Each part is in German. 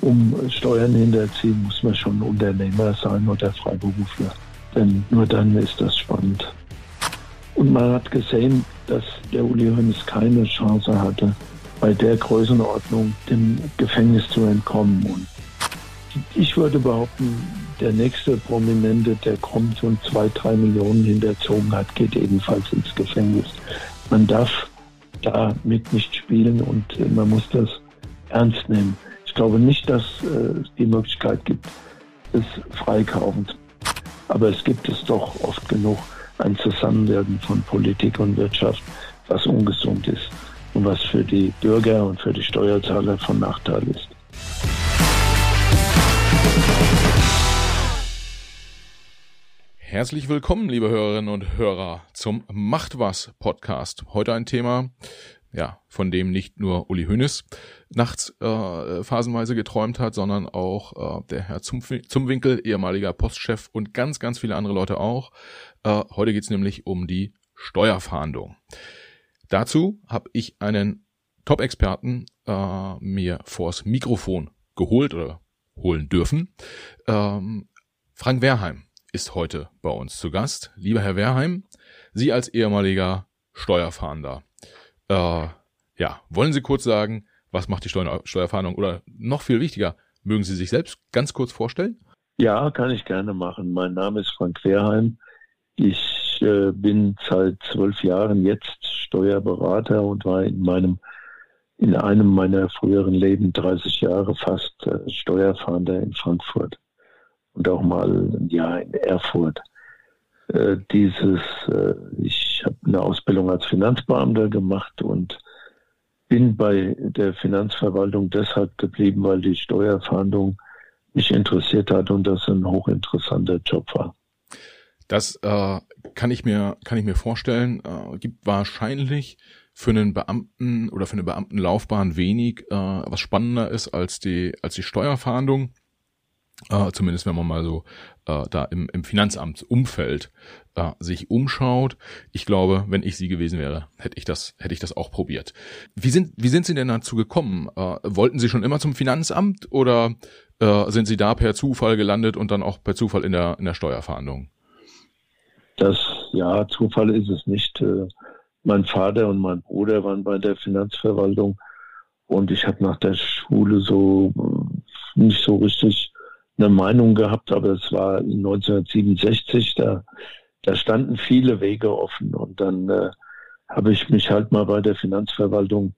Um Steuern hinterziehen, muss man schon Unternehmer sein oder Freiberufler. Denn nur dann ist das spannend. Und man hat gesehen, dass der Uli Hoeneß keine Chance hatte, bei der Größenordnung dem Gefängnis zu entkommen. Und ich würde behaupten, der nächste Prominente, der kommt und zwei, drei Millionen hinterzogen hat, geht ebenfalls ins Gefängnis. Man darf damit nicht spielen und man muss das ernst nehmen. Ich glaube nicht, dass es die Möglichkeit gibt, es freikaufen. Aber es gibt es doch oft genug ein Zusammenwirken von Politik und Wirtschaft, was ungesund ist und was für die Bürger und für die Steuerzahler von Nachteil ist. Herzlich willkommen, liebe Hörerinnen und Hörer, zum Macht was Podcast. Heute ein Thema, ja, von dem nicht nur Uli Hoeneß nachts äh, phasenweise geträumt hat, sondern auch äh, der Herr Zumwinkel, ehemaliger Postchef und ganz, ganz viele andere Leute auch. Äh, heute geht's nämlich um die Steuerfahndung. Dazu habe ich einen Top-Experten äh, mir vors Mikrofon geholt oder holen dürfen. Ähm, Frank Werheim ist heute bei uns zu Gast. Lieber Herr Werheim, Sie als ehemaliger Steuerfahnder, äh, ja, wollen Sie kurz sagen, was macht die Steuer Steuerfahndung? Oder noch viel wichtiger, mögen Sie sich selbst ganz kurz vorstellen? Ja, kann ich gerne machen. Mein Name ist Frank Wehrheim. Ich äh, bin seit zwölf Jahren jetzt Steuerberater und war in meinem in einem meiner früheren Leben 30 Jahre fast äh, Steuerfahnder in Frankfurt und auch mal ein Jahr in Erfurt. Äh, dieses, äh, ich habe eine Ausbildung als Finanzbeamter gemacht und bin bei der Finanzverwaltung deshalb geblieben, weil die Steuerfahndung mich interessiert hat und das ein hochinteressanter Job war. Das äh, kann ich mir kann ich mir vorstellen. Äh, gibt wahrscheinlich für einen Beamten oder für eine Beamtenlaufbahn wenig, äh, was spannender ist als die als die Steuerfahndung. Äh, zumindest wenn man mal so äh, da im, im Finanzamtsumfeld äh, sich umschaut. Ich glaube, wenn ich sie gewesen wäre, hätte ich das, hätte ich das auch probiert. Wie sind, wie sind Sie denn dazu gekommen? Äh, wollten Sie schon immer zum Finanzamt oder äh, sind Sie da per Zufall gelandet und dann auch per Zufall in der, in der Steuerfahndung? Das, ja, Zufall ist es nicht. Äh, mein Vater und mein Bruder waren bei der Finanzverwaltung und ich habe nach der Schule so äh, nicht so richtig eine Meinung gehabt, aber es war 1967, da, da standen viele Wege offen. Und dann äh, habe ich mich halt mal bei der Finanzverwaltung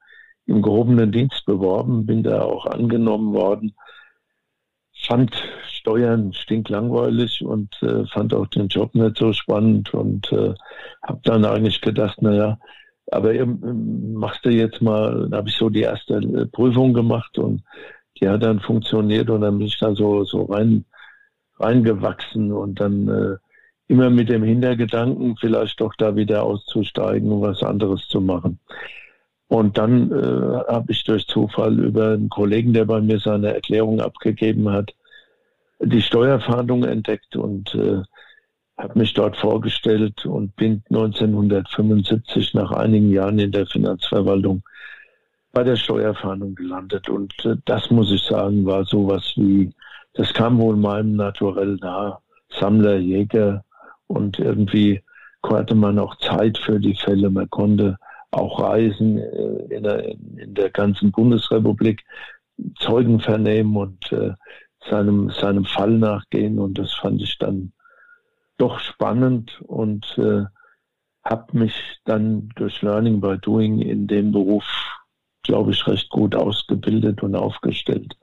im gehobenen Dienst beworben, bin da auch angenommen worden, fand Steuern stinklangweilig und äh, fand auch den Job nicht so spannend und äh, habe dann eigentlich gedacht, naja, aber ähm, machst du jetzt mal, habe ich so die erste äh, Prüfung gemacht und die hat dann funktioniert und dann bin ich da so, so rein, reingewachsen und dann äh, immer mit dem Hintergedanken, vielleicht doch da wieder auszusteigen und was anderes zu machen. Und dann äh, habe ich durch Zufall über einen Kollegen, der bei mir seine Erklärung abgegeben hat, die Steuerfahndung entdeckt und äh, habe mich dort vorgestellt und bin 1975 nach einigen Jahren in der Finanzverwaltung bei der Steuerfahndung gelandet. Und äh, das muss ich sagen, war sowas wie, das kam wohl meinem Naturell nah, Sammler, Jäger und irgendwie hatte man auch Zeit für die Fälle. Man konnte auch reisen äh, in, der, in der ganzen Bundesrepublik, Zeugen vernehmen und äh, seinem, seinem Fall nachgehen. Und das fand ich dann doch spannend und äh, habe mich dann durch Learning by Doing in dem Beruf glaube ich, recht gut ausgebildet und aufgestellt.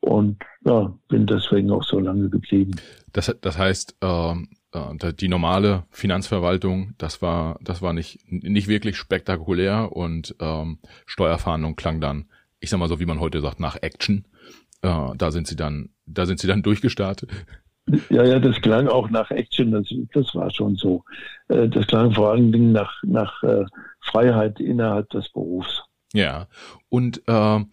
Und ja, bin deswegen auch so lange geblieben. Das, das heißt, ähm, äh, die normale Finanzverwaltung, das war, das war nicht, nicht wirklich spektakulär und ähm, Steuerfahndung klang dann, ich sag mal so, wie man heute sagt, nach Action. Äh, da sind sie dann, da sind sie dann durchgestartet. Ja, ja, das klang auch nach Action, das, das war schon so. Äh, das klang vor allen Dingen nach, nach äh, Freiheit innerhalb des Berufs. Ja, und äh,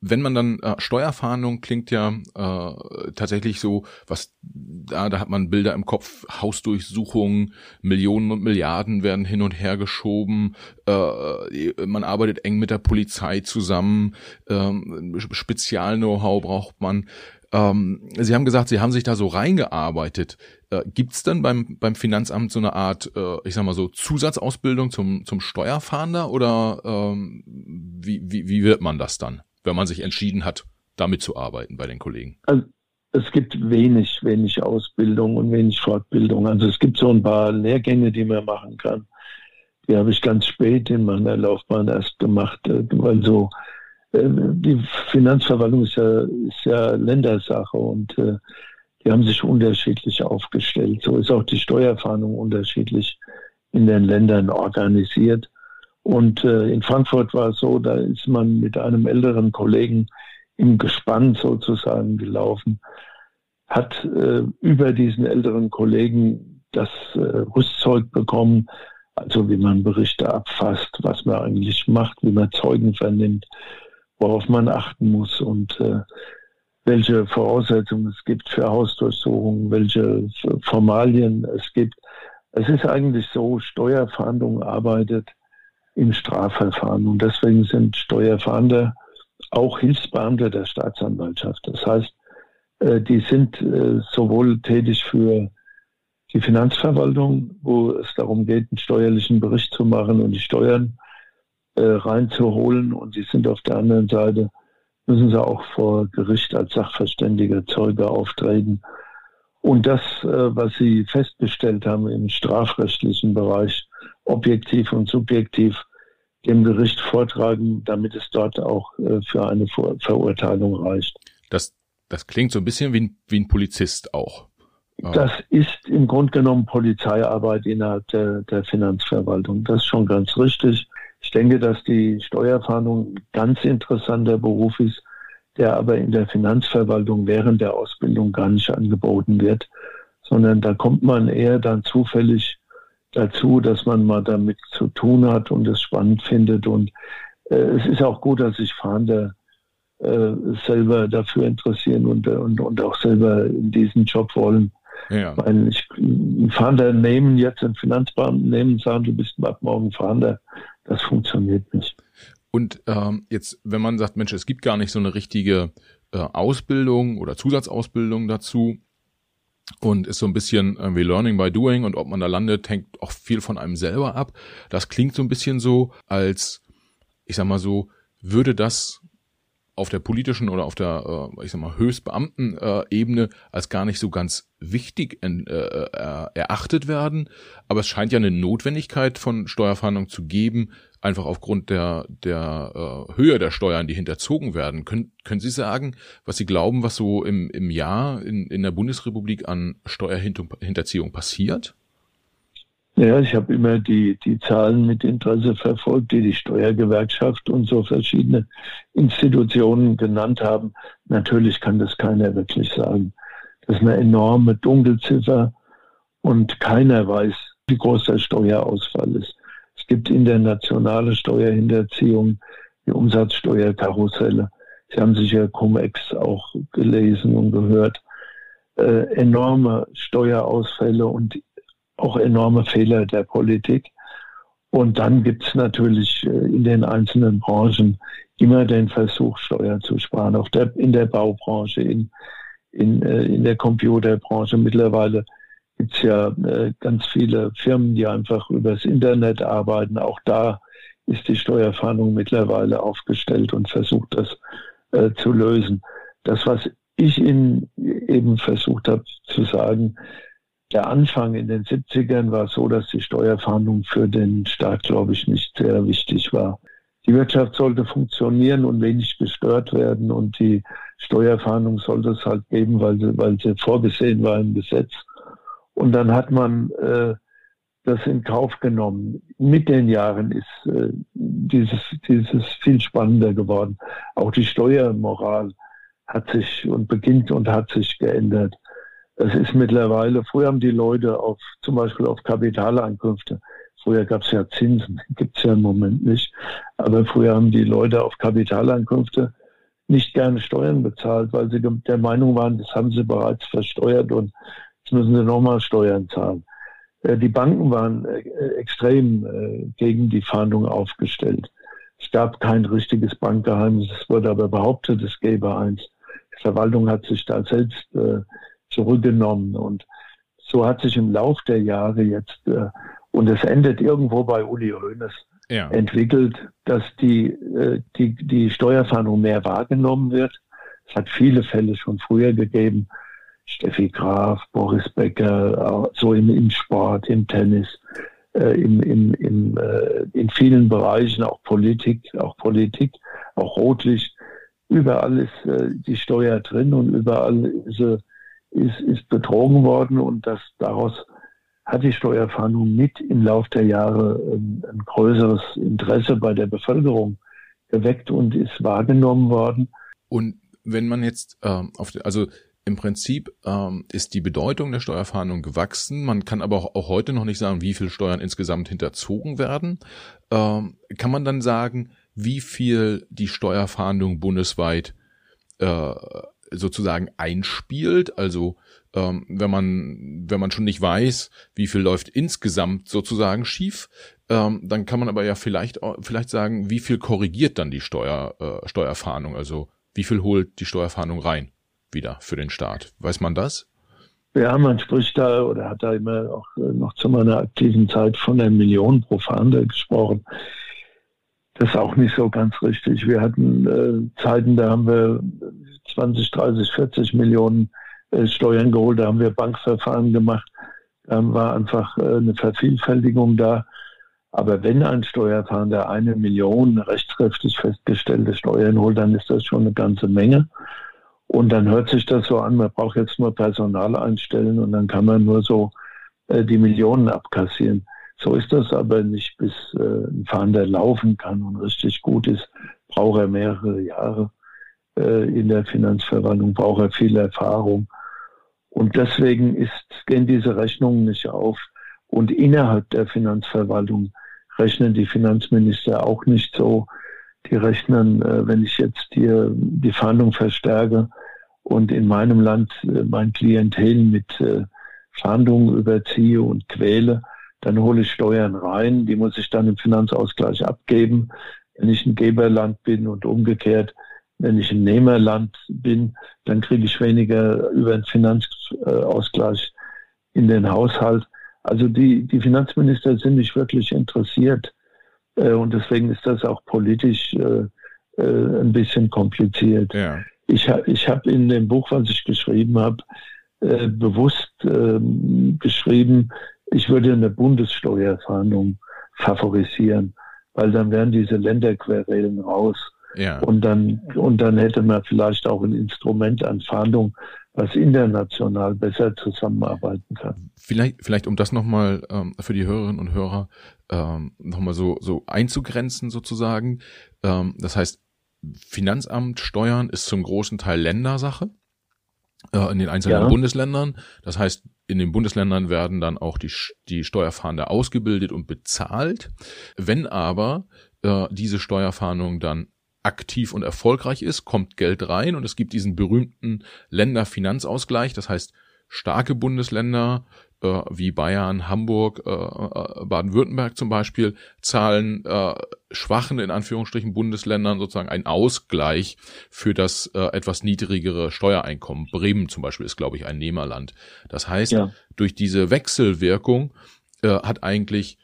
wenn man dann äh, Steuerfahndung klingt ja äh, tatsächlich so, was da, da hat man Bilder im Kopf, Hausdurchsuchungen, Millionen und Milliarden werden hin und her geschoben, äh, man arbeitet eng mit der Polizei zusammen, äh, Spezial-Know-how braucht man. Ähm, Sie haben gesagt, Sie haben sich da so reingearbeitet. Äh, Gibt es denn beim, beim Finanzamt so eine Art, äh, ich sag mal so, Zusatzausbildung zum, zum Steuerfahnder oder ähm, wie, wie, wie wird man das dann? wenn man sich entschieden hat, damit zu arbeiten bei den Kollegen? Also, es gibt wenig, wenig Ausbildung und wenig Fortbildung. Also es gibt so ein paar Lehrgänge, die man machen kann. Die habe ich ganz spät in meiner Laufbahn erst gemacht, äh, weil so die Finanzverwaltung ist ja, ist ja Ländersache und äh, die haben sich unterschiedlich aufgestellt. So ist auch die Steuerfahndung unterschiedlich in den Ländern organisiert. Und äh, in Frankfurt war es so, da ist man mit einem älteren Kollegen im Gespann sozusagen gelaufen, hat äh, über diesen älteren Kollegen das äh, Rüstzeug bekommen, also wie man Berichte abfasst, was man eigentlich macht, wie man Zeugen vernimmt, worauf man achten muss und äh, welche Voraussetzungen es gibt für Hausdurchsuchungen, welche Formalien es gibt. Es ist eigentlich so, Steuerfahndung arbeitet im Strafverfahren. Und deswegen sind Steuerfahnder auch Hilfsbeamte der Staatsanwaltschaft. Das heißt, äh, die sind äh, sowohl tätig für die Finanzverwaltung, wo es darum geht, einen steuerlichen Bericht zu machen und die Steuern äh, reinzuholen. Und sie sind auf der anderen Seite, müssen sie auch vor Gericht als sachverständiger Zeuge auftreten. Und das, was sie festgestellt haben im strafrechtlichen Bereich, objektiv und subjektiv, dem Gericht vortragen, damit es dort auch äh, für eine Ver Verurteilung reicht. Das, das klingt so ein bisschen wie ein, wie ein Polizist auch. Das ist im Grunde genommen Polizeiarbeit innerhalb der, der Finanzverwaltung. Das ist schon ganz richtig. Ich denke, dass die Steuerfahndung ein ganz interessanter Beruf ist, der aber in der Finanzverwaltung während der Ausbildung gar nicht angeboten wird, sondern da kommt man eher dann zufällig dazu, dass man mal damit zu tun hat und es spannend findet. Und äh, es ist auch gut, dass sich Fahnder äh, selber dafür interessieren und, und, und auch selber in diesen Job wollen. Ja. Weil ich, ein Fahnder nehmen jetzt, einen Finanzbeamten nehmen, sagen, du bist ab morgen Fahnder, das funktioniert nicht. Und ähm, jetzt, wenn man sagt, Mensch, es gibt gar nicht so eine richtige äh, Ausbildung oder Zusatzausbildung dazu, und ist so ein bisschen irgendwie Learning by Doing und ob man da landet, hängt auch viel von einem selber ab. Das klingt so ein bisschen so, als, ich sag mal so, würde das auf der politischen oder auf der, äh, ich sag mal, Höchstbeamten-Ebene äh, als gar nicht so ganz wichtig äh, erachtet werden. Aber es scheint ja eine Notwendigkeit von Steuerfahndung zu geben, einfach aufgrund der, der äh, Höhe der Steuern, die hinterzogen werden. Können, können Sie sagen, was Sie glauben, was so im, im Jahr in, in der Bundesrepublik an Steuerhinterziehung passiert? Ja, ich habe immer die, die Zahlen mit Interesse verfolgt, die die Steuergewerkschaft und so verschiedene Institutionen genannt haben. Natürlich kann das keiner wirklich sagen. Das ist eine enorme Dunkelziffer und keiner weiß, wie groß der Steuerausfall ist. Es gibt internationale Steuerhinterziehung, die Umsatzsteuerkarusselle. Sie haben sicher Cum-Ex auch gelesen und gehört. Äh, enorme Steuerausfälle und auch enorme Fehler der Politik. Und dann gibt es natürlich äh, in den einzelnen Branchen immer den Versuch, Steuern zu sparen. Auch der, in der Baubranche, in, in, äh, in der Computerbranche mittlerweile gibt es ja äh, ganz viele Firmen, die einfach übers Internet arbeiten. Auch da ist die Steuerfahndung mittlerweile aufgestellt und versucht das äh, zu lösen. Das, was ich Ihnen eben versucht habe zu sagen, der Anfang in den 70ern war so, dass die Steuerfahndung für den Staat, glaube ich, nicht sehr wichtig war. Die Wirtschaft sollte funktionieren und wenig gestört werden und die Steuerfahndung sollte es halt geben, weil sie, weil sie vorgesehen war im Gesetz. Und dann hat man äh, das in Kauf genommen. Mit den Jahren ist äh, dieses, dieses viel spannender geworden. Auch die Steuermoral hat sich und beginnt und hat sich geändert. Es ist mittlerweile, früher haben die Leute auf, zum Beispiel auf Kapitaleinkünfte, früher gab es ja Zinsen, gibt es ja im Moment nicht, aber früher haben die Leute auf Kapitaleinkünfte nicht gerne Steuern bezahlt, weil sie der Meinung waren, das haben sie bereits versteuert und jetzt müssen sie nochmal Steuern zahlen. Äh, die Banken waren äh, extrem äh, gegen die Fahndung aufgestellt. Es gab kein richtiges Bankgeheimnis, es wurde aber behauptet, es gäbe eins. Die Verwaltung hat sich da selbst zurückgenommen und so hat sich im Lauf der Jahre jetzt, und es endet irgendwo bei Uli Hoeneß, ja. entwickelt, dass die, die, die Steuerfahndung mehr wahrgenommen wird. Es hat viele Fälle schon früher gegeben, Steffi Graf, Boris Becker, so im, im Sport, im Tennis, äh, im, im, im, äh, in vielen Bereichen, auch Politik, auch Politik, auch Rotlicht. Überall ist äh, die Steuer drin und überall ist, äh, ist, ist betrogen worden und das daraus hat die Steuerfahndung mit im Lauf der Jahre ein, ein größeres Interesse bei der Bevölkerung geweckt und ist wahrgenommen worden. Und wenn man jetzt ähm, auf, also im Prinzip ähm, ist die Bedeutung der Steuerfahndung gewachsen. Man kann aber auch, auch heute noch nicht sagen, wie viel Steuern insgesamt hinterzogen werden. Ähm, kann man dann sagen, wie viel die Steuerfahndung bundesweit äh, sozusagen einspielt? Also ähm, wenn man wenn man schon nicht weiß, wie viel läuft insgesamt sozusagen schief, ähm, dann kann man aber ja vielleicht vielleicht sagen, wie viel korrigiert dann die Steuer äh, Steuerfahndung? Also wie viel holt die Steuerfahndung rein? wieder für den Staat. Weiß man das? Ja, man spricht da oder hat da immer auch noch zu meiner aktiven Zeit von der Million pro Fahnder gesprochen. Das ist auch nicht so ganz richtig. Wir hatten äh, Zeiten, da haben wir 20, 30, 40 Millionen äh, Steuern geholt, da haben wir Bankverfahren gemacht. Da war einfach äh, eine Vervielfältigung da. Aber wenn ein Steuerfahnder eine Million rechtskräftig festgestellte Steuern holt, dann ist das schon eine ganze Menge. Und dann hört sich das so an, man braucht jetzt nur Personal einstellen und dann kann man nur so äh, die Millionen abkassieren. So ist das aber nicht, bis äh, ein Fahnder laufen kann und richtig gut ist, braucht er mehrere Jahre äh, in der Finanzverwaltung, braucht er viel Erfahrung. Und deswegen ist, gehen diese Rechnungen nicht auf. Und innerhalb der Finanzverwaltung rechnen die Finanzminister auch nicht so, die rechnen, äh, wenn ich jetzt hier die Fahndung verstärke und in meinem Land äh, mein Klientel mit äh, Fahndungen überziehe und quäle, dann hole ich Steuern rein, die muss ich dann im Finanzausgleich abgeben, wenn ich ein Geberland bin und umgekehrt, wenn ich ein Nehmerland bin, dann kriege ich weniger über den Finanzausgleich in den Haushalt. Also die, die Finanzminister sind nicht wirklich interessiert, äh, und deswegen ist das auch politisch äh, äh, ein bisschen kompliziert. Ja. Ich, ich habe in dem Buch, was ich geschrieben habe, bewusst ähm, geschrieben, ich würde eine Bundessteuerfahndung favorisieren, weil dann wären diese Länderquerelen raus. Ja. Und dann, und dann hätte man vielleicht auch ein Instrument an Fahndung, was international besser zusammenarbeiten kann. Vielleicht, vielleicht um das nochmal ähm, für die Hörerinnen und Hörer ähm, nochmal so, so einzugrenzen sozusagen. Ähm, das heißt, Finanzamt, Steuern ist zum großen Teil Ländersache äh, in den einzelnen ja. Bundesländern. Das heißt, in den Bundesländern werden dann auch die, die Steuerfahnder ausgebildet und bezahlt. Wenn aber äh, diese Steuerfahndung dann aktiv und erfolgreich ist, kommt Geld rein und es gibt diesen berühmten Länderfinanzausgleich. Das heißt, starke Bundesländer äh, wie Bayern, Hamburg, äh, äh, Baden-Württemberg zum Beispiel, zahlen äh, schwachen, in Anführungsstrichen, Bundesländern sozusagen einen Ausgleich für das äh, etwas niedrigere Steuereinkommen. Bremen zum Beispiel ist, glaube ich, ein Nehmerland. Das heißt, ja. durch diese Wechselwirkung äh, hat eigentlich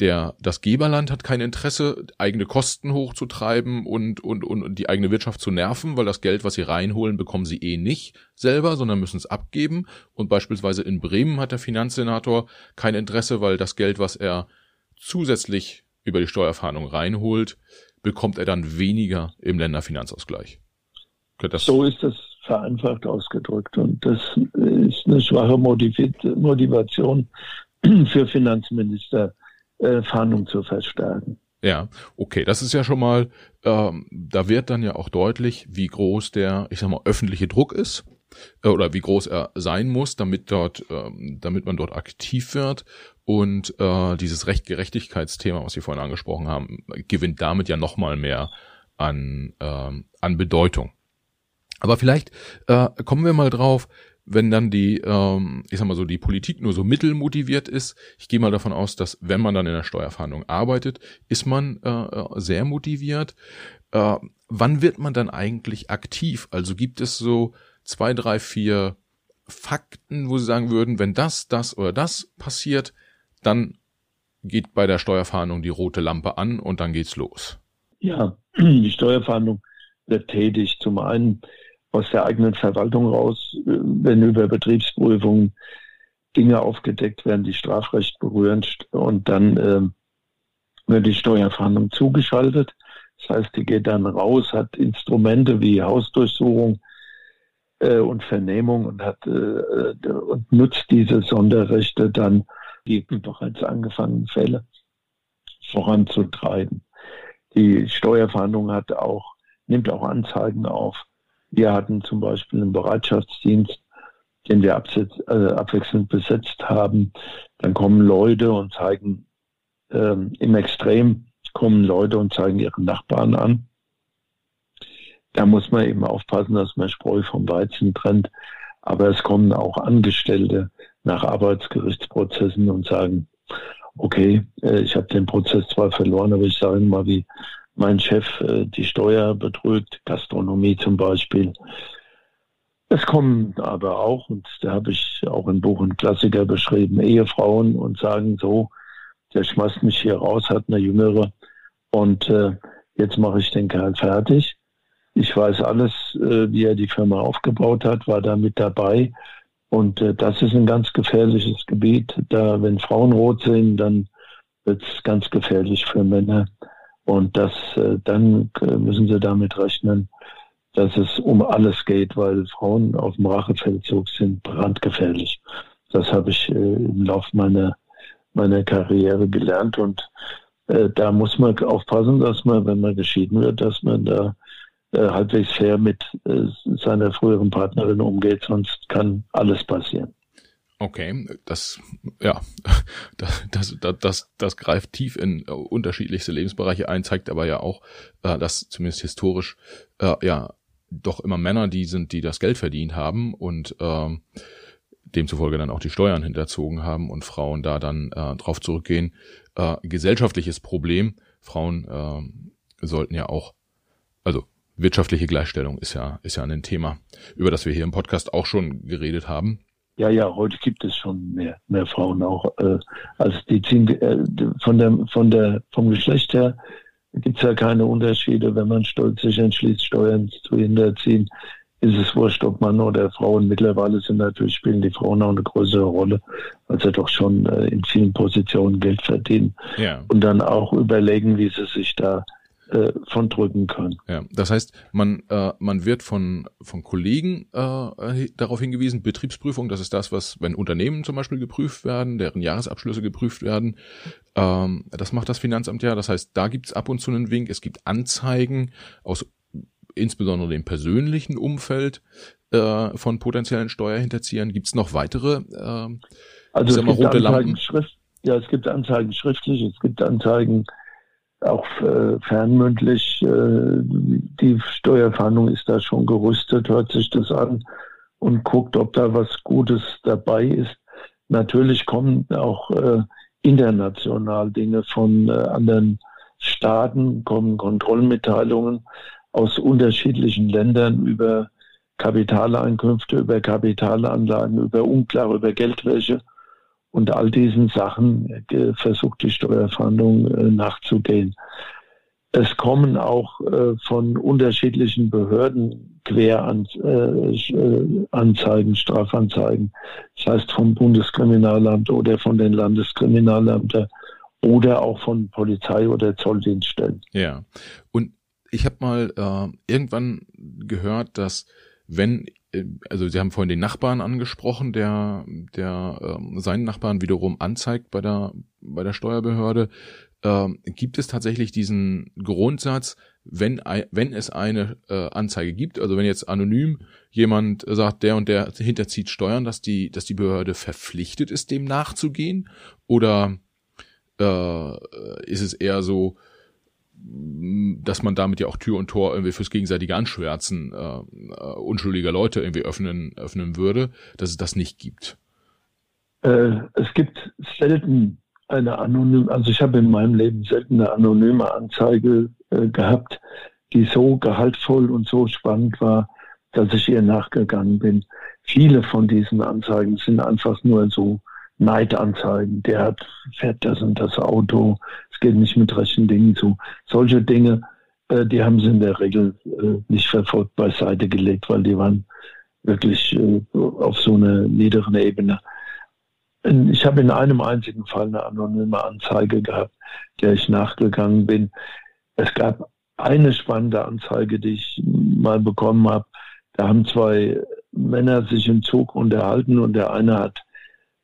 der, das Geberland hat kein Interesse, eigene Kosten hochzutreiben und, und, und die eigene Wirtschaft zu nerven, weil das Geld, was sie reinholen, bekommen sie eh nicht selber, sondern müssen es abgeben. Und beispielsweise in Bremen hat der Finanzsenator kein Interesse, weil das Geld, was er zusätzlich über die Steuerfahndung reinholt, bekommt er dann weniger im Länderfinanzausgleich. so ist das vereinfacht ausgedrückt. Und das ist eine schwache Motivation für Finanzminister äh, Fahndung zu verstärken. Ja, okay, das ist ja schon mal, ähm, da wird dann ja auch deutlich, wie groß der, ich sag mal, öffentliche Druck ist äh, oder wie groß er sein muss, damit dort, ähm, damit man dort aktiv wird und äh, dieses Rechtgerechtigkeitsthema, was Sie vorhin angesprochen haben, gewinnt damit ja nochmal mehr an, ähm, an Bedeutung. Aber vielleicht äh, kommen wir mal drauf, wenn dann die, ähm, ich sag mal so, die Politik nur so mittelmotiviert ist. Ich gehe mal davon aus, dass wenn man dann in der Steuerverhandlung arbeitet, ist man äh, äh sehr motiviert. Äh, wann wird man dann eigentlich aktiv? Also gibt es so zwei, drei, vier Fakten, wo Sie sagen würden, wenn das, das oder das passiert, dann geht bei der Steuerfahndung die rote Lampe an und dann geht's los. Ja, die Steuerfahndung wird tätig. Zum einen aus der eigenen Verwaltung raus, wenn über Betriebsprüfungen Dinge aufgedeckt werden, die Strafrecht berühren und dann äh, wird die Steuerfahndung zugeschaltet. Das heißt, die geht dann raus, hat Instrumente wie Hausdurchsuchung äh, und Vernehmung und hat äh, und nutzt diese Sonderrechte dann, die bereits angefangenen Fälle voranzutreiben. Die Steuerfahndung hat auch, nimmt auch Anzeigen auf wir hatten zum Beispiel einen Bereitschaftsdienst, den wir äh, abwechselnd besetzt haben. Dann kommen Leute und zeigen, ähm, im Extrem kommen Leute und zeigen ihre Nachbarn an. Da muss man eben aufpassen, dass man Spreu vom Weizen trennt. Aber es kommen auch Angestellte nach Arbeitsgerichtsprozessen und sagen, okay, äh, ich habe den Prozess zwar verloren, aber ich sage mal, wie mein Chef äh, die Steuer betrügt, Gastronomie zum Beispiel. Es kommen aber auch, und da habe ich auch im Buch einen Klassiker beschrieben, Ehefrauen und sagen so, der schmeißt mich hier raus, hat eine jüngere und äh, jetzt mache ich den Kerl fertig. Ich weiß alles, äh, wie er die Firma aufgebaut hat, war da mit dabei. Und äh, das ist ein ganz gefährliches Gebiet. Da, wenn Frauen rot sehen, dann wird es ganz gefährlich für Männer. Und das, äh, dann müssen sie damit rechnen, dass es um alles geht, weil Frauen auf dem Rachefeldzug sind brandgefährlich. Das habe ich äh, im Laufe meiner, meiner Karriere gelernt und äh, da muss man aufpassen, dass man, wenn man geschieden wird, dass man da äh, halbwegs fair mit äh, seiner früheren Partnerin umgeht, sonst kann alles passieren. Okay, das ja, das, das, das, das, das greift tief in äh, unterschiedlichste Lebensbereiche ein, zeigt aber ja auch, äh, dass zumindest historisch äh, ja doch immer Männer die sind, die das Geld verdient haben und äh, demzufolge dann auch die Steuern hinterzogen haben und Frauen da dann äh, drauf zurückgehen. Äh, gesellschaftliches Problem. Frauen äh, sollten ja auch, also wirtschaftliche Gleichstellung ist ja ist ja ein Thema, über das wir hier im Podcast auch schon geredet haben. Ja, ja, heute gibt es schon mehr, mehr Frauen auch. Äh, als die ziehen, äh, von der, von der, vom Geschlecht her gibt es ja keine Unterschiede. Wenn man stolz sich entschließt, Steuern zu hinterziehen, ist es wurscht, ob Mann oder Frau. Und mittlerweile sind natürlich, spielen die Frauen auch eine größere Rolle, weil sie doch schon äh, in vielen Positionen Geld verdienen. Ja. Und dann auch überlegen, wie sie sich da äh, von drücken können. Ja, das heißt, man, äh, man wird von, von Kollegen äh, darauf hingewiesen, Betriebsprüfung, das ist das, was, wenn Unternehmen zum Beispiel geprüft werden, deren Jahresabschlüsse geprüft werden, ähm, das macht das Finanzamt ja. Das heißt, da gibt's ab und zu einen Wink, es gibt Anzeigen aus insbesondere dem persönlichen Umfeld äh, von potenziellen Steuerhinterziehern. Gibt's noch weitere äh, also es gibt Anzeigen Schrift, ja, es gibt Anzeigen schriftlich, es gibt Anzeigen auch äh, fernmündlich. Äh, die Steuerfahndung ist da schon gerüstet, hört sich das an und guckt, ob da was Gutes dabei ist. Natürlich kommen auch äh, international Dinge von äh, anderen Staaten, kommen Kontrollmitteilungen aus unterschiedlichen Ländern über Kapitaleinkünfte, über Kapitalanlagen, über Unklare, über Geldwäsche. Und all diesen Sachen äh, versucht die Steuerfahndung äh, nachzugehen. Es kommen auch äh, von unterschiedlichen Behörden Queranzeigen, Strafanzeigen. Das heißt vom Bundeskriminalamt oder von den Landeskriminalämtern oder auch von Polizei oder Zolldienststellen. Ja. Und ich habe mal äh, irgendwann gehört, dass wenn äh, also Sie haben vorhin den Nachbarn angesprochen, der, der ähm, seinen Nachbarn wiederum anzeigt bei der, bei der Steuerbehörde. Ähm, gibt es tatsächlich diesen Grundsatz, wenn, wenn es eine äh, Anzeige gibt, also wenn jetzt anonym jemand sagt, der und der hinterzieht Steuern, dass die, dass die Behörde verpflichtet ist, dem nachzugehen? Oder äh, ist es eher so, dass man damit ja auch Tür und Tor irgendwie fürs gegenseitige Anschwärzen äh, äh, unschuldiger Leute irgendwie öffnen, öffnen würde, dass es das nicht gibt. Äh, es gibt selten eine anonyme, also ich habe in meinem Leben selten eine anonyme Anzeige äh, gehabt, die so gehaltvoll und so spannend war, dass ich ihr nachgegangen bin. Viele von diesen Anzeigen sind einfach nur so Neidanzeigen. Der hat, fährt das und das Auto. Es geht nicht mit rechten Dingen zu. Solche Dinge, äh, die haben sie in der Regel äh, nicht verfolgt beiseite gelegt, weil die waren wirklich äh, auf so einer niederen Ebene. Ich habe in einem einzigen Fall eine anonyme Anzeige gehabt, der ich nachgegangen bin. Es gab eine spannende Anzeige, die ich mal bekommen habe. Da haben zwei Männer sich im Zug unterhalten und der eine hat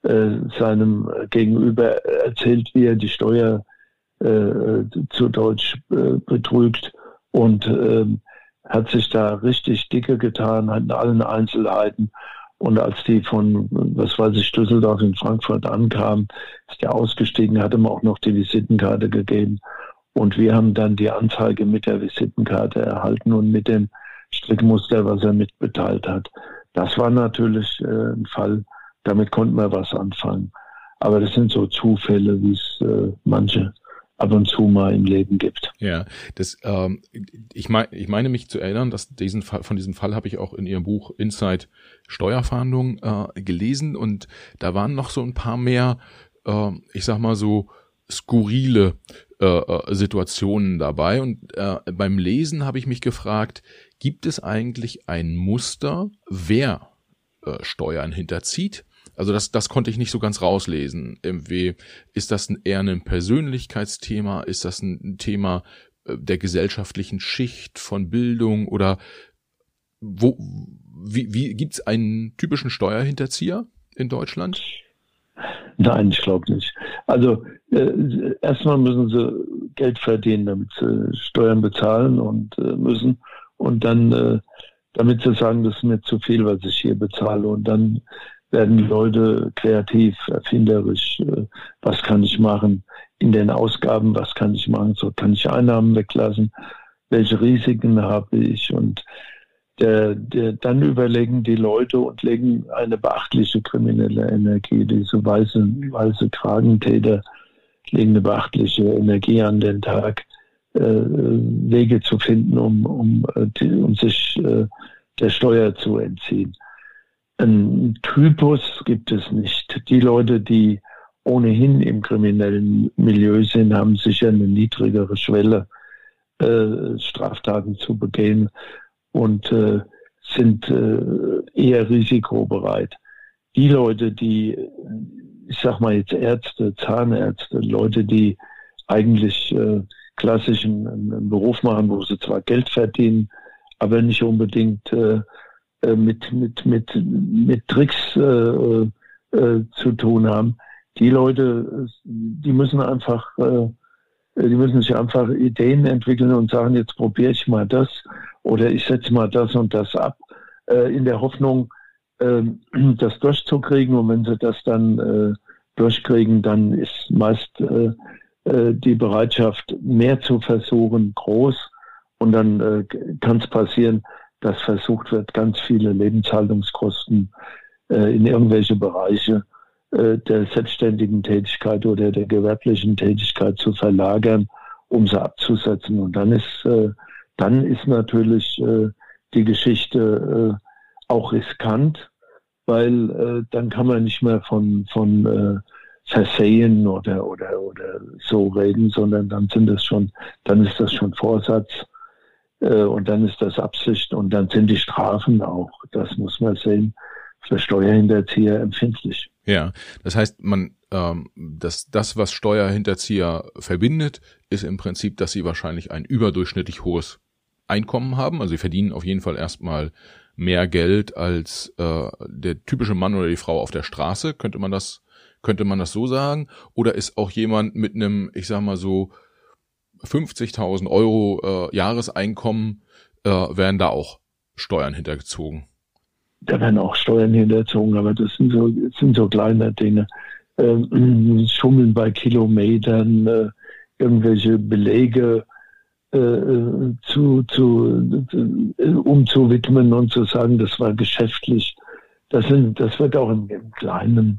äh, seinem Gegenüber erzählt, wie er die Steuer äh, zu Deutsch äh, betrügt und äh, hat sich da richtig dicke getan, hat in allen Einzelheiten. Und als die von, was weiß ich, Düsseldorf in Frankfurt ankamen, ist er ausgestiegen, hat ihm auch noch die Visitenkarte gegeben. Und wir haben dann die Anzeige mit der Visitenkarte erhalten und mit dem Strickmuster, was er mitbeteiligt hat. Das war natürlich äh, ein Fall, damit konnten wir was anfangen. Aber das sind so Zufälle, wie es äh, manche ab und zu mal im Leben gibt. Ja, das, ähm, ich, mein, ich meine mich zu erinnern, dass diesen Fall, von diesem Fall habe ich auch in Ihrem Buch Inside Steuerfahndung äh, gelesen und da waren noch so ein paar mehr, äh, ich sag mal so skurrile äh, äh Situationen dabei und äh, beim Lesen habe ich mich gefragt, gibt es eigentlich ein Muster, wer äh, Steuern hinterzieht? Also das, das konnte ich nicht so ganz rauslesen. Irgendwie ist das eher ein Persönlichkeitsthema? Ist das ein Thema äh, der gesellschaftlichen Schicht von Bildung oder wo, wie, wie gibt es einen typischen Steuerhinterzieher in Deutschland? Nein, ich glaube nicht. Also äh, erstmal müssen sie Geld verdienen, damit sie Steuern bezahlen und äh, müssen. Und dann, äh, damit sie sagen, das ist mir zu viel, was ich hier bezahle. Und dann werden die Leute kreativ, erfinderisch. Äh, was kann ich machen in den Ausgaben? Was kann ich machen? So kann ich Einnahmen weglassen? Welche Risiken habe ich? Und der, der, dann überlegen die Leute und legen eine beachtliche kriminelle Energie. Diese weiße, weiße Kragentäter legen eine beachtliche Energie an den Tag, äh, Wege zu finden, um, um, äh, um sich äh, der Steuer zu entziehen. Ein Typus gibt es nicht. Die Leute, die ohnehin im kriminellen Milieu sind, haben sicher eine niedrigere Schwelle, äh, Straftaten zu begehen und äh, sind äh, eher risikobereit. Die Leute, die, ich sag mal jetzt Ärzte, Zahnärzte, Leute, die eigentlich äh, klassischen einen Beruf machen, wo sie zwar Geld verdienen, aber nicht unbedingt äh, äh, mit, mit, mit, mit Tricks äh, äh, zu tun haben. Die Leute, die müssen einfach, äh, die müssen sich einfach Ideen entwickeln und sagen, jetzt probiere ich mal das oder ich setze mal das und das ab, äh, in der Hoffnung, äh, das durchzukriegen. Und wenn sie das dann durchkriegen, dann ist meist die Bereitschaft, mehr zu versuchen, groß. Und dann äh, kann es passieren, dass versucht wird, ganz viele Lebenshaltungskosten äh, in irgendwelche Bereiche äh, der selbstständigen Tätigkeit oder der gewerblichen Tätigkeit zu verlagern, um sie abzusetzen. Und dann ist, äh, dann ist natürlich äh, die Geschichte äh, auch riskant, weil äh, dann kann man nicht mehr von, von Versehen oder, oder, oder so reden, sondern dann sind das schon, dann ist das schon Vorsatz und dann ist das Absicht und dann sind die Strafen auch, das muss man sehen, für Steuerhinterzieher empfindlich. Ja, das heißt, man, ähm, das, das, was Steuerhinterzieher verbindet, ist im Prinzip, dass sie wahrscheinlich ein überdurchschnittlich hohes Einkommen haben. Also sie verdienen auf jeden Fall erstmal mehr Geld als äh, der typische Mann oder die Frau auf der Straße. Könnte man das, könnte man das so sagen? Oder ist auch jemand mit einem, ich sag mal so, 50.000 Euro äh, Jahreseinkommen äh, werden da auch Steuern hintergezogen. Da werden auch Steuern hinterzogen, aber das sind so, das sind so kleine Dinge. Ähm, Schummeln bei Kilometern, äh, irgendwelche Belege äh, zu, zu, äh, umzuwidmen und zu sagen, das war geschäftlich. Das, sind, das wird auch im, im Kleinen,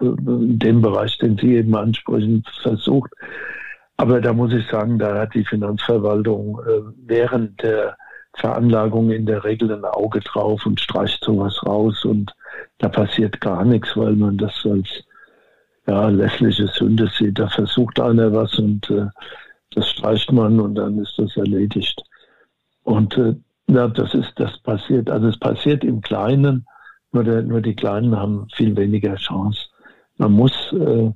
äh, in dem Bereich, den Sie eben ansprechen, versucht. Aber da muss ich sagen, da hat die Finanzverwaltung äh, während der Veranlagung in der Regel ein Auge drauf und streicht sowas raus und da passiert gar nichts, weil man das als ja, lässliche Sünde sieht. Da versucht einer was und äh, das streicht man und dann ist das erledigt. Und äh, ja, das ist, das passiert, also es passiert im Kleinen, nur, der, nur die Kleinen haben viel weniger Chance. Man muss, äh,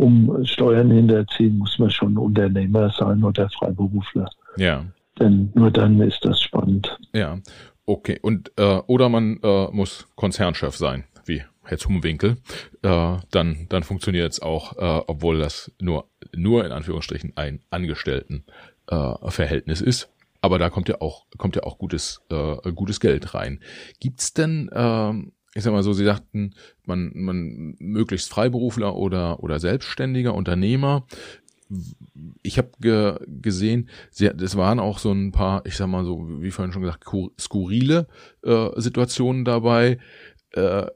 um Steuern hinterziehen, muss man schon Unternehmer sein oder Freiberufler. Ja. Denn nur dann ist das spannend. Ja, okay. Und äh, oder man äh, muss Konzernchef sein, wie Herr Zumwinkel. Äh, dann dann funktioniert es auch, äh, obwohl das nur nur in Anführungsstrichen ein Angestelltenverhältnis äh, ist. Aber da kommt ja auch kommt ja auch gutes äh, gutes Geld rein. Gibt's denn äh, ich sag mal so, Sie sagten, man, man möglichst Freiberufler oder, oder selbstständiger Unternehmer ich habe ge gesehen, es waren auch so ein paar, ich sag mal so, wie vorhin schon gesagt, skurrile äh, Situationen dabei. Äh,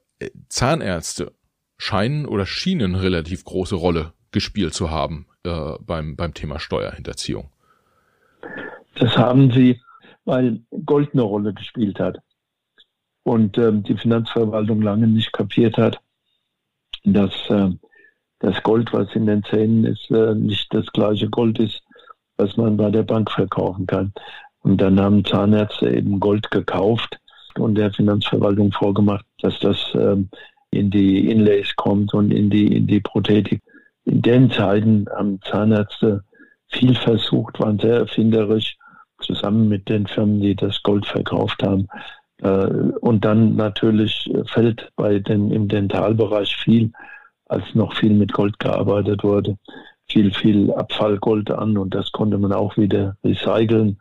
Zahnärzte scheinen oder schienen relativ große Rolle gespielt zu haben äh, beim, beim Thema Steuerhinterziehung. Das haben sie, weil Gold eine Rolle gespielt hat und ähm, die Finanzverwaltung lange nicht kapiert hat, dass äh, das Gold, was in den Zähnen ist, äh, nicht das gleiche Gold ist, was man bei der Bank verkaufen kann. Und dann haben Zahnärzte eben Gold gekauft und der Finanzverwaltung vorgemacht, dass das ähm, in die Inlays kommt und in die, in die Prothetik. In den Zeiten haben Zahnärzte viel versucht, waren sehr erfinderisch, zusammen mit den Firmen, die das Gold verkauft haben. Äh, und dann natürlich fällt bei den, im Dentalbereich viel als noch viel mit Gold gearbeitet wurde, viel, viel Abfallgold an und das konnte man auch wieder recyceln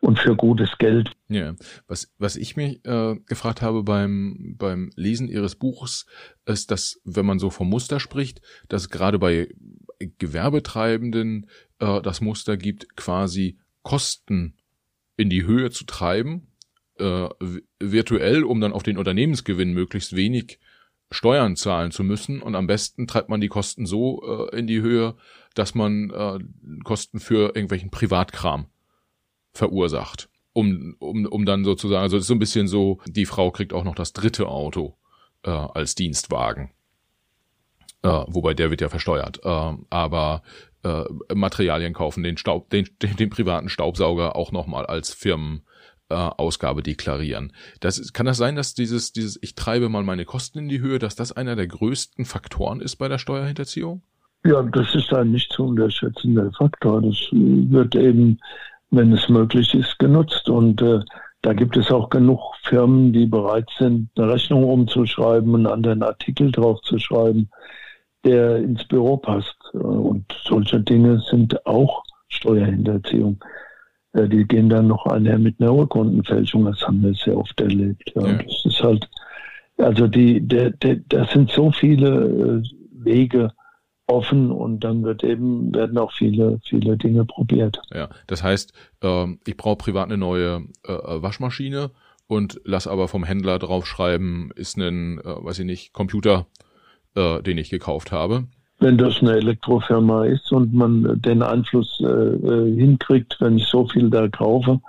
und für gutes Geld. Ja, was, was ich mich äh, gefragt habe beim, beim Lesen Ihres Buches, ist, dass, wenn man so vom Muster spricht, dass gerade bei Gewerbetreibenden äh, das Muster gibt, quasi Kosten in die Höhe zu treiben, äh, virtuell, um dann auf den Unternehmensgewinn möglichst wenig Steuern zahlen zu müssen und am besten treibt man die Kosten so äh, in die Höhe, dass man äh, Kosten für irgendwelchen Privatkram verursacht. Um, um, um dann sozusagen, also das ist so ein bisschen so, die Frau kriegt auch noch das dritte Auto äh, als Dienstwagen. Äh, wobei der wird ja versteuert. Äh, aber äh, Materialien kaufen, den Staub, den, den, den privaten Staubsauger auch nochmal als Firmen äh, Ausgabe deklarieren. Das kann das sein, dass dieses dieses ich treibe mal meine Kosten in die Höhe, dass das einer der größten Faktoren ist bei der Steuerhinterziehung? Ja, das ist ein nicht zu unterschätzender Faktor. Das wird eben, wenn es möglich ist, genutzt und äh, da gibt es auch genug Firmen, die bereit sind, eine Rechnung umzuschreiben, einen anderen Artikel draufzuschreiben, der ins Büro passt. Und solche Dinge sind auch Steuerhinterziehung. Äh, die gehen dann noch einher mit einer Urkundenfälschung. Das haben wir sehr oft erlebt. Ja. Das ist halt, also die, der, der, das sind so viele äh, Wege offen und dann wird eben, werden auch viele, viele Dinge probiert. Ja, das heißt, ähm, ich brauche privat eine neue äh, Waschmaschine und lass aber vom Händler draufschreiben, ist ein, weiß ich nicht, Computer, den ich gekauft habe wenn das eine Elektrofirma ist und man den Einfluss äh, äh, hinkriegt, wenn ich so viel da kaufe,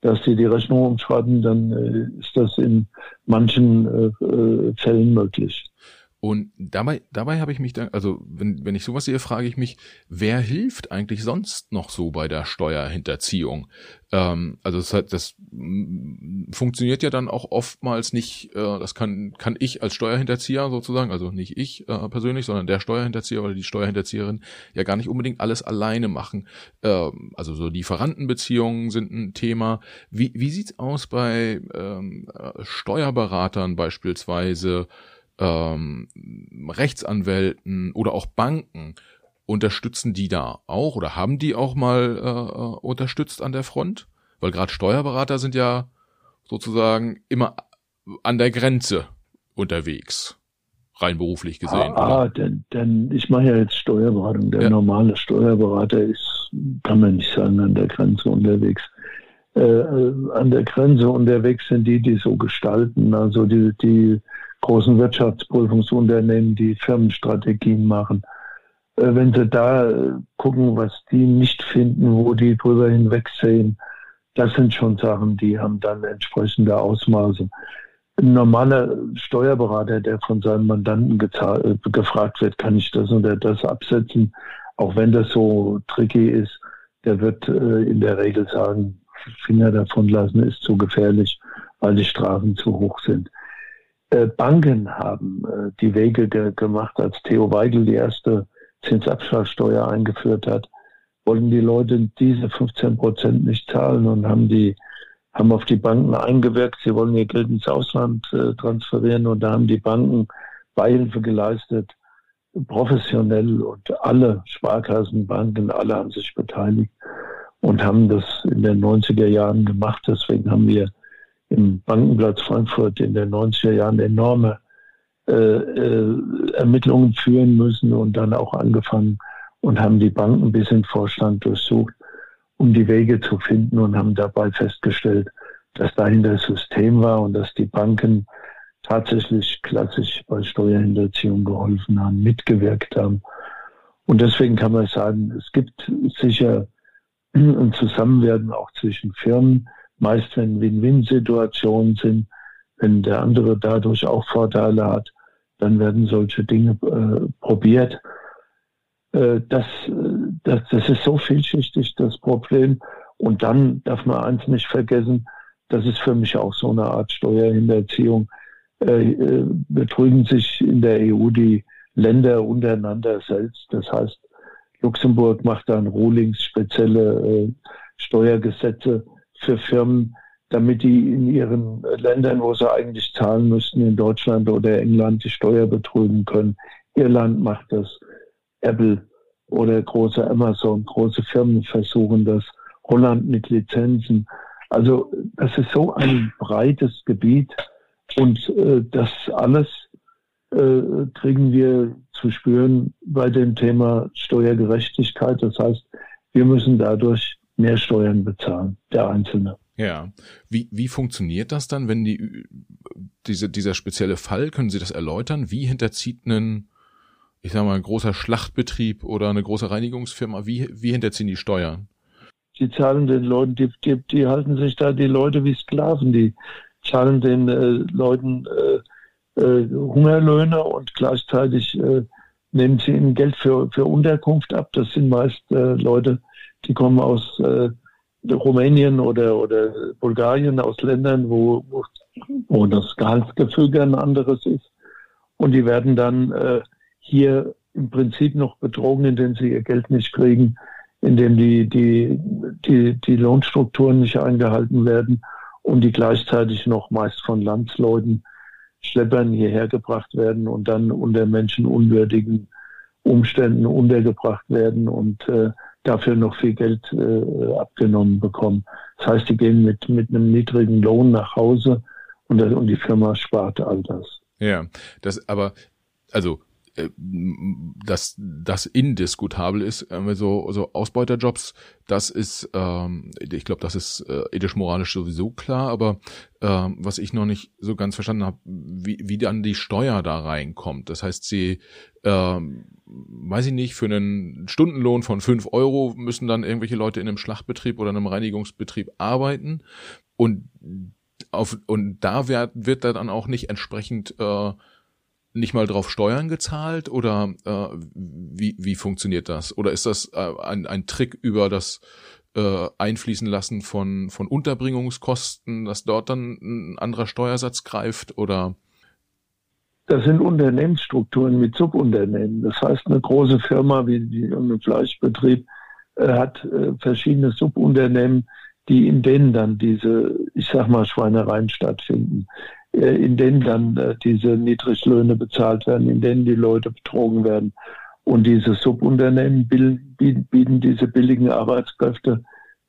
dass sie die Rechnung umschreiben, dann äh, ist das in manchen äh, äh Fällen möglich. Und dabei, dabei habe ich mich dann, also wenn, wenn ich sowas sehe, frage ich mich, wer hilft eigentlich sonst noch so bei der Steuerhinterziehung? Ähm, also das, das funktioniert ja dann auch oftmals nicht, äh, das kann, kann ich als Steuerhinterzieher sozusagen, also nicht ich äh, persönlich, sondern der Steuerhinterzieher oder die Steuerhinterzieherin ja gar nicht unbedingt alles alleine machen. Ähm, also so Lieferantenbeziehungen sind ein Thema. Wie, wie sieht's aus bei ähm, Steuerberatern beispielsweise? Ähm, Rechtsanwälten oder auch Banken, unterstützen die da auch oder haben die auch mal äh, äh unterstützt an der Front? Weil gerade Steuerberater sind ja sozusagen immer an der Grenze unterwegs. rein beruflich gesehen. Ah, denn, denn ich mache ja jetzt Steuerberatung. Der ja. normale Steuerberater ist, kann man nicht sagen, an der Grenze unterwegs. Äh, äh, an der Grenze unterwegs sind die, die so gestalten, also die, die großen Wirtschaftsprüfungsunternehmen, die Firmenstrategien machen. Äh, wenn sie da äh, gucken, was die nicht finden, wo die drüber hinwegsehen, das sind schon Sachen, die haben dann entsprechende Ausmaße ein normaler Steuerberater, der von seinem Mandanten äh, gefragt wird, kann ich das oder das absetzen, auch wenn das so tricky ist, der wird in der Regel sagen, Finger davon lassen ist zu gefährlich, weil die Strafen zu hoch sind. Äh, Banken haben äh, die Wege ge gemacht, als Theo Weigel die erste Zinsabschlagssteuer eingeführt hat, wollten die Leute diese 15 Prozent nicht zahlen und haben die haben auf die Banken eingewirkt. Sie wollen ihr Geld ins Ausland äh, transferieren und da haben die Banken Beihilfe geleistet, professionell und alle Sparkassen, Banken, alle haben sich beteiligt und haben das in den 90er Jahren gemacht. Deswegen haben wir im Bankenplatz Frankfurt in den 90er Jahren enorme äh, äh, Ermittlungen führen müssen und dann auch angefangen und haben die Banken bis in Vorstand durchsucht um die Wege zu finden und haben dabei festgestellt, dass dahinter das System war und dass die Banken tatsächlich klassisch bei Steuerhinterziehung geholfen haben, mitgewirkt haben. Und deswegen kann man sagen, es gibt sicher ein Zusammenwerden auch zwischen Firmen, meist wenn Win-Win-Situationen sind, wenn der andere dadurch auch Vorteile hat, dann werden solche Dinge äh, probiert. Äh, das, das, das ist so vielschichtig, das Problem. Und dann darf man eins nicht vergessen, das ist für mich auch so eine Art Steuerhinterziehung. Äh, äh, betrügen sich in der EU die Länder untereinander selbst. Das heißt, Luxemburg macht dann Rulings, spezielle äh, Steuergesetze für Firmen, damit die in ihren Ländern, wo sie eigentlich zahlen müssten, in Deutschland oder England, die Steuer betrügen können. Irland macht das. Apple oder große Amazon, große Firmen versuchen das, Holland mit Lizenzen. Also das ist so ein breites Gebiet und äh, das alles äh, kriegen wir zu spüren bei dem Thema Steuergerechtigkeit. Das heißt, wir müssen dadurch mehr Steuern bezahlen, der Einzelne. Ja. Wie, wie funktioniert das dann, wenn die, diese, dieser spezielle Fall, können Sie das erläutern? Wie hinterzieht ein ich sag mal, ein großer Schlachtbetrieb oder eine große Reinigungsfirma, wie, wie hinterziehen die Steuern? Die zahlen den Leuten, die, die, die halten sich da die Leute wie Sklaven, die zahlen den äh, Leuten äh, äh, Hungerlöhne und gleichzeitig äh, nehmen sie ihnen Geld für, für Unterkunft ab. Das sind meist äh, Leute, die kommen aus äh, Rumänien oder, oder Bulgarien, aus Ländern, wo, wo, das Gehaltsgefüge ein anderes ist. Und die werden dann äh, hier im Prinzip noch betrogen, indem sie ihr Geld nicht kriegen, indem die, die, die, die Lohnstrukturen nicht eingehalten werden und die gleichzeitig noch meist von Landsleuten, Schleppern hierher gebracht werden und dann unter menschenunwürdigen Umständen untergebracht werden und äh, dafür noch viel Geld äh, abgenommen bekommen. Das heißt, die gehen mit, mit einem niedrigen Lohn nach Hause und, und die Firma spart all das. Ja, das aber, also dass das indiskutabel ist, so, so Ausbeuterjobs, das ist, ähm, ich glaube, das ist äh, ethisch-moralisch sowieso klar, aber ähm, was ich noch nicht so ganz verstanden habe, wie, wie dann die Steuer da reinkommt. Das heißt, sie, ähm, weiß ich nicht, für einen Stundenlohn von fünf Euro müssen dann irgendwelche Leute in einem Schlachtbetrieb oder einem Reinigungsbetrieb arbeiten und auf, und da wird, wird dann auch nicht entsprechend äh, nicht mal drauf Steuern gezahlt oder äh, wie, wie funktioniert das? Oder ist das äh, ein, ein Trick über das äh, Einfließen lassen von, von Unterbringungskosten, dass dort dann ein anderer Steuersatz greift oder? Das sind Unternehmensstrukturen mit Subunternehmen. Das heißt, eine große Firma wie die, ein Fleischbetrieb äh, hat äh, verschiedene Subunternehmen, die in denen dann diese, ich sag mal, Schweinereien stattfinden. Äh, in denen dann äh, diese Niedriglöhne bezahlt werden, in denen die Leute betrogen werden. Und diese Subunternehmen bieten diese billigen Arbeitskräfte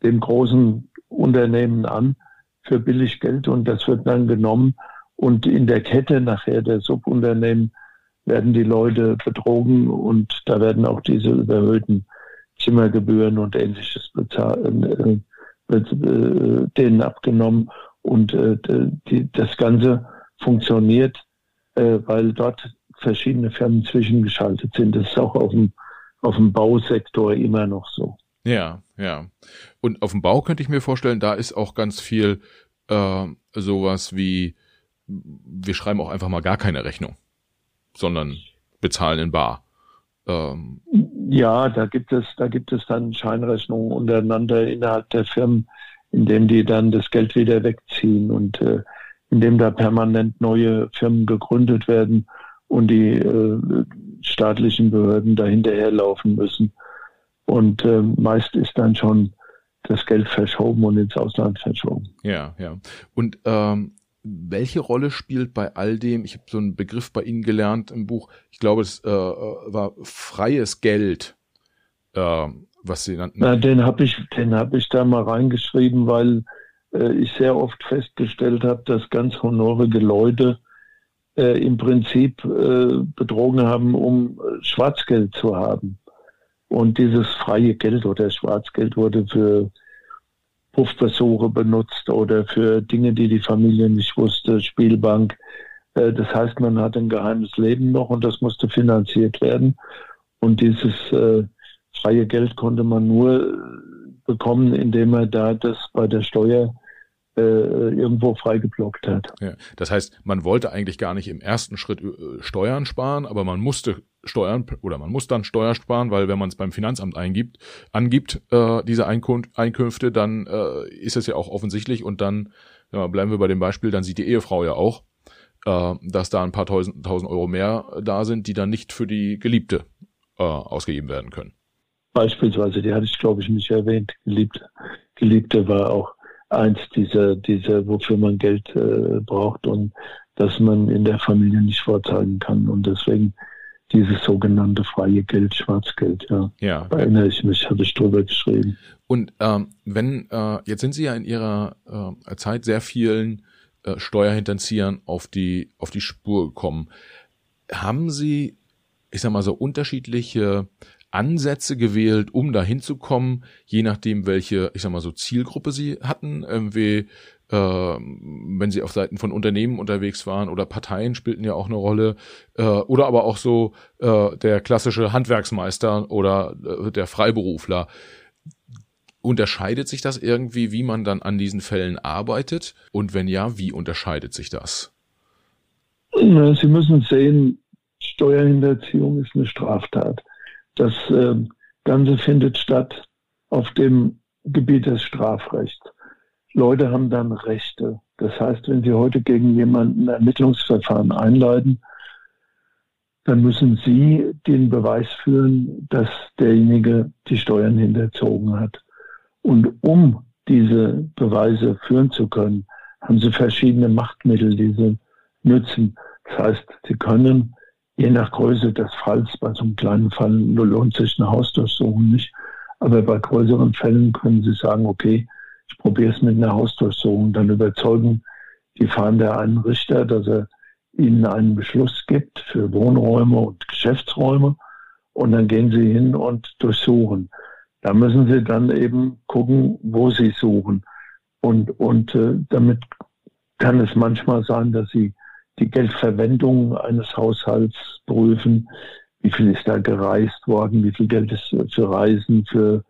den großen Unternehmen an für billig Geld und das wird dann genommen und in der Kette nachher der Subunternehmen werden die Leute betrogen und da werden auch diese überhöhten Zimmergebühren und ähnliches bezahlen, äh, äh, denen abgenommen. Und äh, die, das Ganze funktioniert, äh, weil dort verschiedene Firmen zwischengeschaltet sind. Das ist auch auf dem, auf dem Bausektor immer noch so. Ja, ja. Und auf dem Bau könnte ich mir vorstellen, da ist auch ganz viel äh, sowas wie, wir schreiben auch einfach mal gar keine Rechnung, sondern bezahlen in Bar. Ähm. Ja, da gibt es, da gibt es dann Scheinrechnungen untereinander innerhalb der Firmen, indem die dann das Geld wieder wegziehen und äh, indem da permanent neue Firmen gegründet werden und die äh, staatlichen Behörden dahinterherlaufen müssen. Und äh, meist ist dann schon das Geld verschoben und ins Ausland verschoben. Ja, ja. Und ähm, welche Rolle spielt bei all dem, ich habe so einen Begriff bei Ihnen gelernt im Buch, ich glaube, es äh, war freies Geld, äh, was Sie nannten. Na, den habe ich, hab ich da mal reingeschrieben, weil äh, ich sehr oft festgestellt habe, dass ganz honorige Leute äh, im Prinzip äh, betrogen haben, um äh, Schwarzgeld zu haben. Und dieses freie Geld oder Schwarzgeld wurde für Puffbesuche benutzt oder für Dinge, die die Familie nicht wusste, Spielbank. Äh, das heißt, man hat ein geheimes Leben noch und das musste finanziert werden. Und dieses äh, freie Geld konnte man nur bekommen, indem man da das bei der Steuer äh, irgendwo freigeblockt hat. Ja, das heißt, man wollte eigentlich gar nicht im ersten Schritt äh, Steuern sparen, aber man musste Steuern oder man muss dann Steuer sparen, weil wenn man es beim Finanzamt eingibt, angibt äh, diese Einkünfte, dann äh, ist es ja auch offensichtlich und dann ja, bleiben wir bei dem Beispiel, dann sieht die Ehefrau ja auch, äh, dass da ein paar tausend, tausend Euro mehr da sind, die dann nicht für die Geliebte äh, ausgegeben werden können. Beispielsweise, die hatte ich glaube ich nicht erwähnt. Geliebte, Geliebte war auch eins dieser, dieser, wofür man Geld äh, braucht und dass man in der Familie nicht vorzeigen kann. Und deswegen dieses sogenannte freie Geld, Schwarzgeld, ja. Ja. Da erinnere ich mich, hatte ich drüber geschrieben. Und ähm, wenn, äh, jetzt sind Sie ja in Ihrer äh, Zeit sehr vielen äh, Steuerhinterziehern auf die, auf die Spur gekommen. Haben Sie, ich sag mal so, unterschiedliche Ansätze gewählt, um da hinzukommen, je nachdem, welche, ich sag mal so, Zielgruppe sie hatten, irgendwie, äh, wenn sie auf Seiten von Unternehmen unterwegs waren oder Parteien spielten ja auch eine Rolle, äh, oder aber auch so äh, der klassische Handwerksmeister oder äh, der Freiberufler. Unterscheidet sich das irgendwie, wie man dann an diesen Fällen arbeitet? Und wenn ja, wie unterscheidet sich das? Sie müssen sehen, Steuerhinterziehung ist eine Straftat. Das äh, Ganze findet statt auf dem Gebiet des Strafrechts. Leute haben dann Rechte. Das heißt, wenn sie heute gegen jemanden Ermittlungsverfahren einleiten, dann müssen sie den Beweis führen, dass derjenige die Steuern hinterzogen hat. Und um diese Beweise führen zu können, haben sie verschiedene Machtmittel, die sie nützen. Das heißt, sie können je nach Größe des Falls, bei so einem kleinen Fall lohnt sich eine Hausdurchsuchung nicht. Aber bei größeren Fällen können Sie sagen, okay, ich probiere es mit einer Hausdurchsuchung. Dann überzeugen die Fahnder einen Richter, dass er ihnen einen Beschluss gibt für Wohnräume und Geschäftsräume. Und dann gehen sie hin und durchsuchen. Da müssen sie dann eben gucken, wo sie suchen. Und, und äh, damit kann es manchmal sein, dass sie die Geldverwendung eines Haushalts prüfen. Wie viel ist da gereist worden? Wie viel Geld ist für Reisen, für,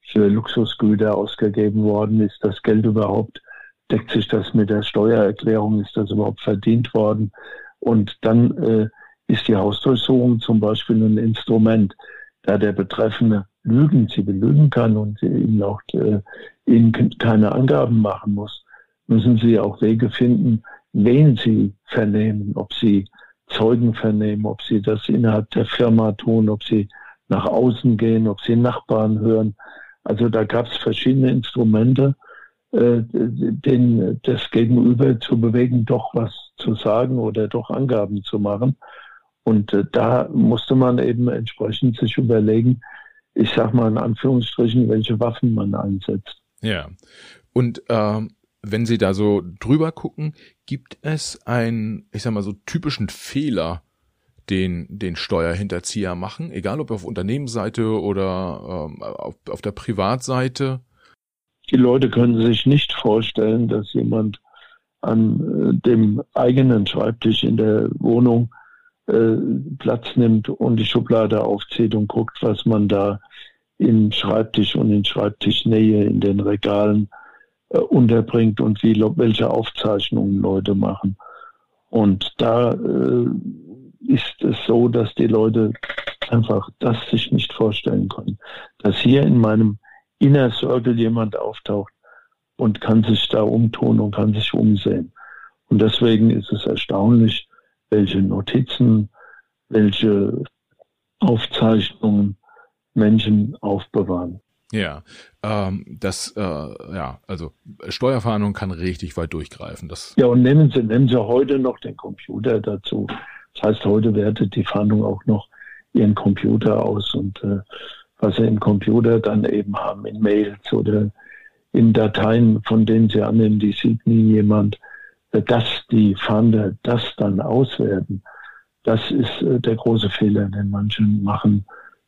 für Luxusgüter ausgegeben worden? Ist das Geld überhaupt, deckt sich das mit der Steuererklärung? Ist das überhaupt verdient worden? Und dann äh, ist die Hausdurchsuchung zum Beispiel ein Instrument, da der Betreffende lügen, sie belügen kann und ihnen auch äh, ihnen keine Angaben machen muss, müssen sie auch Wege finden, wen sie vernehmen, ob sie Zeugen vernehmen, ob sie das innerhalb der Firma tun, ob sie nach außen gehen, ob sie Nachbarn hören. Also da gab es verschiedene Instrumente, äh, den, das Gegenüber zu bewegen, doch was zu sagen oder doch Angaben zu machen. Und äh, da musste man eben entsprechend sich überlegen, ich sag mal in Anführungsstrichen, welche Waffen man einsetzt. Ja. Und ähm, wenn Sie da so drüber gucken, gibt es einen, ich sag mal so typischen Fehler, den, den Steuerhinterzieher machen, egal ob auf Unternehmensseite oder ähm, auf, auf der Privatseite? Die Leute können sich nicht vorstellen, dass jemand an äh, dem eigenen Schreibtisch in der Wohnung äh, Platz nimmt und die Schublade aufzieht und guckt, was man da in Schreibtisch und in Schreibtischnähe in den Regalen unterbringt und wie, welche Aufzeichnungen Leute machen. Und da äh, ist es so, dass die Leute einfach das sich nicht vorstellen können. Dass hier in meinem Inner Circle jemand auftaucht und kann sich da umtun und kann sich umsehen. Und deswegen ist es erstaunlich, welche Notizen, welche Aufzeichnungen Menschen aufbewahren. Ja, ähm, das, äh, ja, also Steuerfahndung kann richtig weit durchgreifen. Das ja, und nehmen Sie, nehmen Sie heute noch den Computer dazu. Das heißt, heute wertet die Fahndung auch noch Ihren Computer aus und äh, was Sie im Computer dann eben haben, in Mails oder in Dateien, von denen Sie annehmen, die sieht nie jemand, äh, dass die Fahnder das dann auswerten. Das ist äh, der große Fehler, den manche machen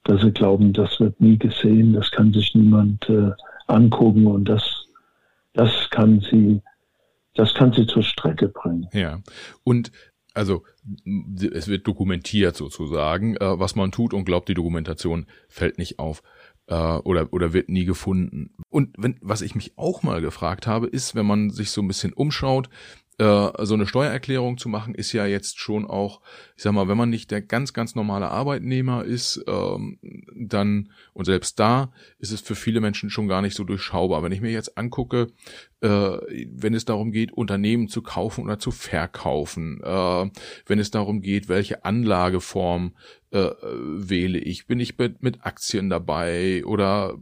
dass sie glauben, das wird nie gesehen, das kann sich niemand äh, angucken und das, das kann sie, das kann sie zur Strecke bringen. Ja. Und also es wird dokumentiert sozusagen, äh, was man tut und glaubt, die Dokumentation fällt nicht auf äh, oder oder wird nie gefunden. Und wenn was ich mich auch mal gefragt habe, ist, wenn man sich so ein bisschen umschaut, so eine Steuererklärung zu machen, ist ja jetzt schon auch, ich sag mal, wenn man nicht der ganz, ganz normale Arbeitnehmer ist, ähm, dann, und selbst da ist es für viele Menschen schon gar nicht so durchschaubar. Wenn ich mir jetzt angucke, äh, wenn es darum geht, Unternehmen zu kaufen oder zu verkaufen, äh, wenn es darum geht, welche Anlageform äh, wähle ich, bin ich mit, Aktien dabei oder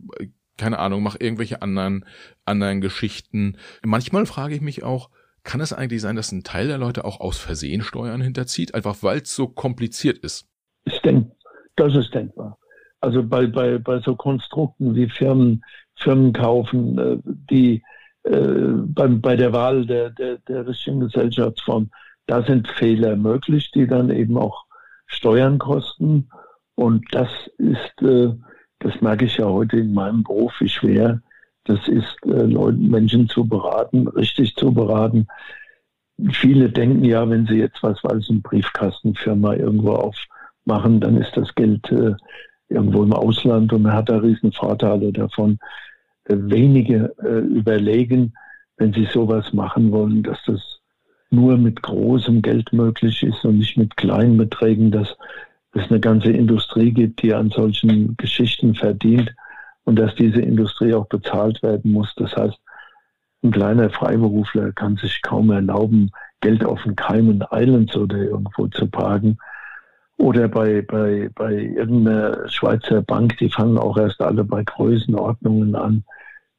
keine Ahnung, mache irgendwelche anderen, anderen Geschichten. Manchmal frage ich mich auch, kann es eigentlich sein, dass ein Teil der Leute auch aus Versehen Steuern hinterzieht, einfach weil es so kompliziert ist? Ich denke, das ist denkbar. Also bei, bei, bei so Konstrukten wie Firmen, Firmen kaufen, äh, die äh, bei, bei der Wahl der, der, der richtigen Gesellschaftsform, da sind Fehler möglich, die dann eben auch Steuern kosten. Und das ist, äh, das merke ich ja heute in meinem Beruf, wie schwer das ist, äh, Leuten, Menschen zu beraten, richtig zu beraten. Viele denken ja, wenn sie jetzt was weiß, eine Briefkastenfirma irgendwo aufmachen, dann ist das Geld äh, irgendwo im Ausland und man hat da riesen Vorteile davon. Äh, wenige äh, überlegen, wenn sie sowas machen wollen, dass das nur mit großem Geld möglich ist und nicht mit kleinen Beträgen, dass es eine ganze Industrie gibt, die an solchen Geschichten verdient und dass diese Industrie auch bezahlt werden muss. Das heißt, ein kleiner Freiberufler kann sich kaum erlauben, Geld auf den Cayman Islands oder irgendwo zu parken. Oder bei, bei, bei irgendeiner Schweizer Bank, die fangen auch erst alle bei Größenordnungen an,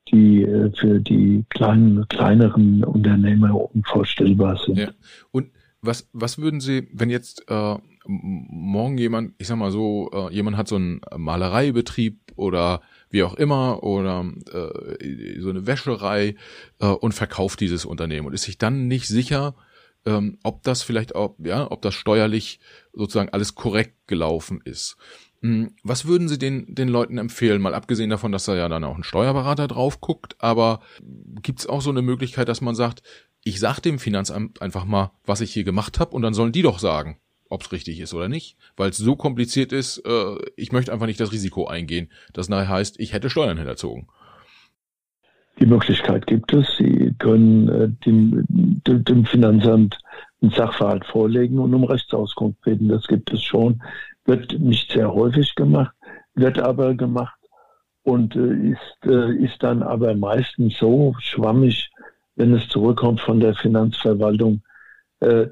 die äh, für die kleinen, kleineren Unternehmer unvorstellbar sind. Ja. Und was, was würden Sie, wenn jetzt äh, morgen jemand, ich sag mal so, äh, jemand hat so einen Malereibetrieb oder wie auch immer oder äh, so eine Wäscherei äh, und verkauft dieses Unternehmen und ist sich dann nicht sicher, ähm, ob das vielleicht auch, ja, ob das steuerlich sozusagen alles korrekt gelaufen ist. Hm, was würden Sie den, den Leuten empfehlen? Mal abgesehen davon, dass da ja dann auch ein Steuerberater drauf guckt, aber gibt es auch so eine Möglichkeit, dass man sagt, ich sag dem Finanzamt einfach mal, was ich hier gemacht habe und dann sollen die doch sagen ob es richtig ist oder nicht, weil es so kompliziert ist, äh, ich möchte einfach nicht das Risiko eingehen, das nachher heißt, ich hätte Steuern hinterzogen. Die Möglichkeit gibt es. Sie können äh, dem, dem, Finanzamt einen Sachverhalt vorlegen und um Rechtsauskunft bitten. Das gibt es schon. Wird nicht sehr häufig gemacht, wird aber gemacht und äh, ist, äh, ist dann aber meistens so schwammig, wenn es zurückkommt von der Finanzverwaltung,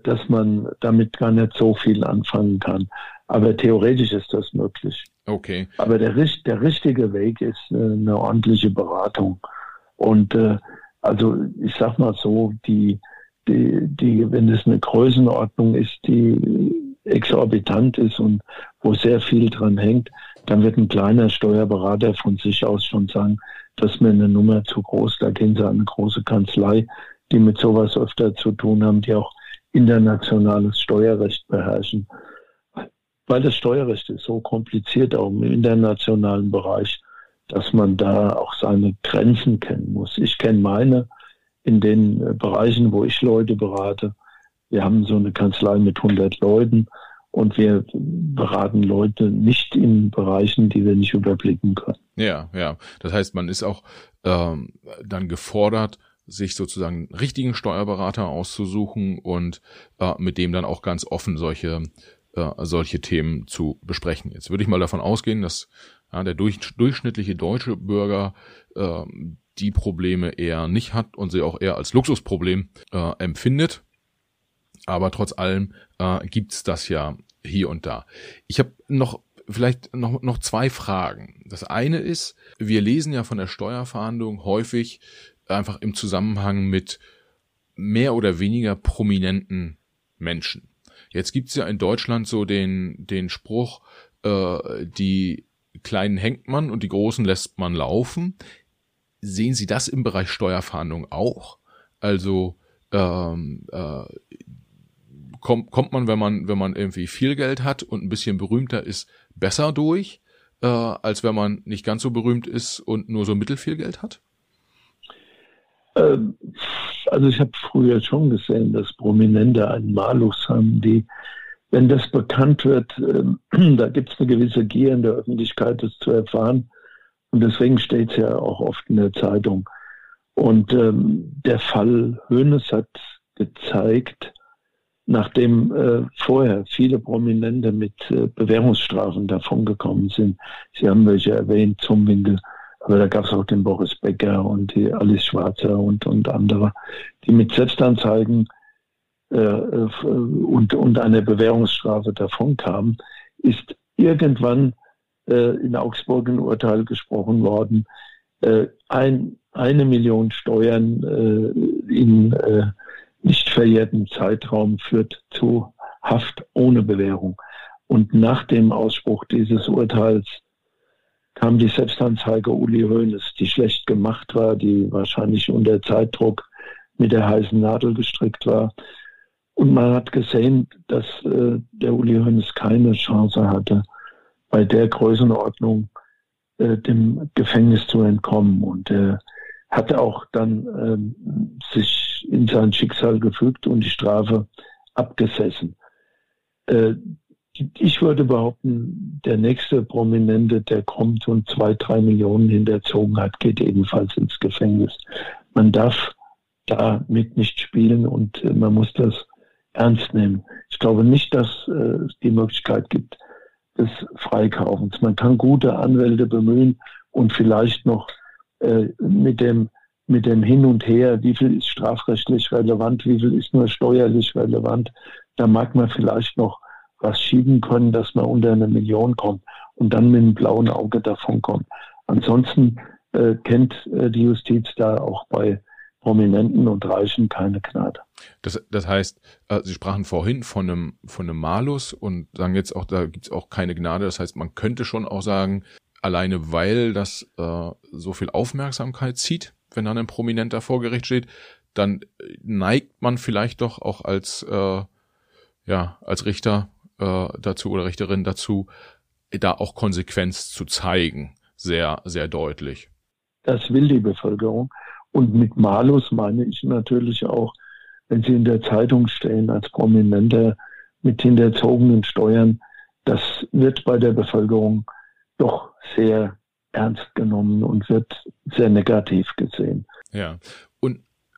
dass man damit gar nicht so viel anfangen kann. Aber theoretisch ist das möglich. Okay. Aber der, der richtige Weg ist äh, eine ordentliche Beratung. Und äh, also ich sag mal so, die, die, die, wenn es eine Größenordnung ist, die exorbitant ist und wo sehr viel dran hängt, dann wird ein kleiner Steuerberater von sich aus schon sagen, das ist mir eine Nummer zu groß, da gehen sie an eine große Kanzlei, die mit sowas öfter zu tun haben, die auch internationales Steuerrecht beherrschen. weil das Steuerrecht ist so kompliziert auch im internationalen Bereich, dass man da auch seine Grenzen kennen muss. Ich kenne meine in den Bereichen, wo ich Leute berate. Wir haben so eine Kanzlei mit 100 Leuten und wir beraten Leute nicht in Bereichen, die wir nicht überblicken können. Ja, ja. Das heißt, man ist auch ähm, dann gefordert, sich sozusagen einen richtigen Steuerberater auszusuchen und äh, mit dem dann auch ganz offen solche äh, solche Themen zu besprechen. Jetzt würde ich mal davon ausgehen, dass ja, der durch, durchschnittliche deutsche Bürger äh, die Probleme eher nicht hat und sie auch eher als Luxusproblem äh, empfindet. Aber trotz allem äh, gibt's das ja hier und da. Ich habe noch vielleicht noch, noch zwei Fragen. Das eine ist, wir lesen ja von der Steuerverhandlung häufig einfach im Zusammenhang mit mehr oder weniger prominenten Menschen. Jetzt gibt's ja in Deutschland so den, den Spruch, äh, die kleinen hängt man und die großen lässt man laufen. Sehen Sie das im Bereich Steuerfahndung auch? Also ähm, äh, kommt, kommt man, wenn man, wenn man irgendwie viel Geld hat und ein bisschen berühmter ist, besser durch, äh, als wenn man nicht ganz so berühmt ist und nur so mittelfiel Geld hat? Ähm, also ich habe früher schon gesehen, dass Prominente einen Malus haben, die, wenn das bekannt wird, äh, da gibt es eine gewisse Gier in der Öffentlichkeit, das zu erfahren. Und deswegen steht es ja auch oft in der Zeitung. Und ähm, der Fall Hönes hat gezeigt, nachdem äh, vorher viele Prominente mit äh, Bewährungsstrafen davongekommen sind. Sie haben welche erwähnt, zum Winkel, aber da gab es auch den Boris Becker und die Alice Schwarzer und, und andere, die mit Selbstanzeigen äh, äh, und, und einer Bewährungsstrafe davonkamen, ist irgendwann äh, in Augsburg ein Urteil gesprochen worden, äh, ein, eine Million Steuern äh, in äh, nicht verjährten Zeitraum führt zu Haft ohne Bewährung. Und nach dem Ausspruch dieses Urteils kam die Selbstanzeige Uli Hoeneß, die schlecht gemacht war, die wahrscheinlich unter Zeitdruck mit der heißen Nadel gestrickt war. Und man hat gesehen, dass äh, der Uli Hoeneß keine Chance hatte, bei der Größenordnung äh, dem Gefängnis zu entkommen. Und er hatte auch dann äh, sich in sein Schicksal gefügt und die Strafe abgesessen. Ich würde behaupten, der nächste Prominente, der kommt und zwei, drei Millionen hinterzogen hat, geht ebenfalls ins Gefängnis. Man darf damit nicht spielen und äh, man muss das ernst nehmen. Ich glaube nicht, dass äh, es die Möglichkeit gibt des Freikaufens. Man kann gute Anwälte bemühen und vielleicht noch äh, mit dem mit dem Hin und Her, wie viel ist strafrechtlich relevant, wie viel ist nur steuerlich relevant, da mag man vielleicht noch was schieben können, dass man unter eine Million kommt und dann mit einem blauen Auge davon kommt. Ansonsten äh, kennt äh, die Justiz da auch bei Prominenten und Reichen keine Gnade. Das, das heißt, äh, Sie sprachen vorhin von einem, von einem Malus und sagen jetzt auch, da gibt's auch keine Gnade. Das heißt, man könnte schon auch sagen, alleine weil das äh, so viel Aufmerksamkeit zieht, wenn dann ein Prominenter vor Gericht steht, dann neigt man vielleicht doch auch als äh, ja als Richter äh, dazu oder Richterin dazu, da auch Konsequenz zu zeigen, sehr, sehr deutlich. Das will die Bevölkerung. Und mit Malus meine ich natürlich auch, wenn Sie in der Zeitung stehen als Prominenter mit hinterzogenen Steuern, das wird bei der Bevölkerung doch sehr ernst genommen und wird sehr negativ gesehen. Ja.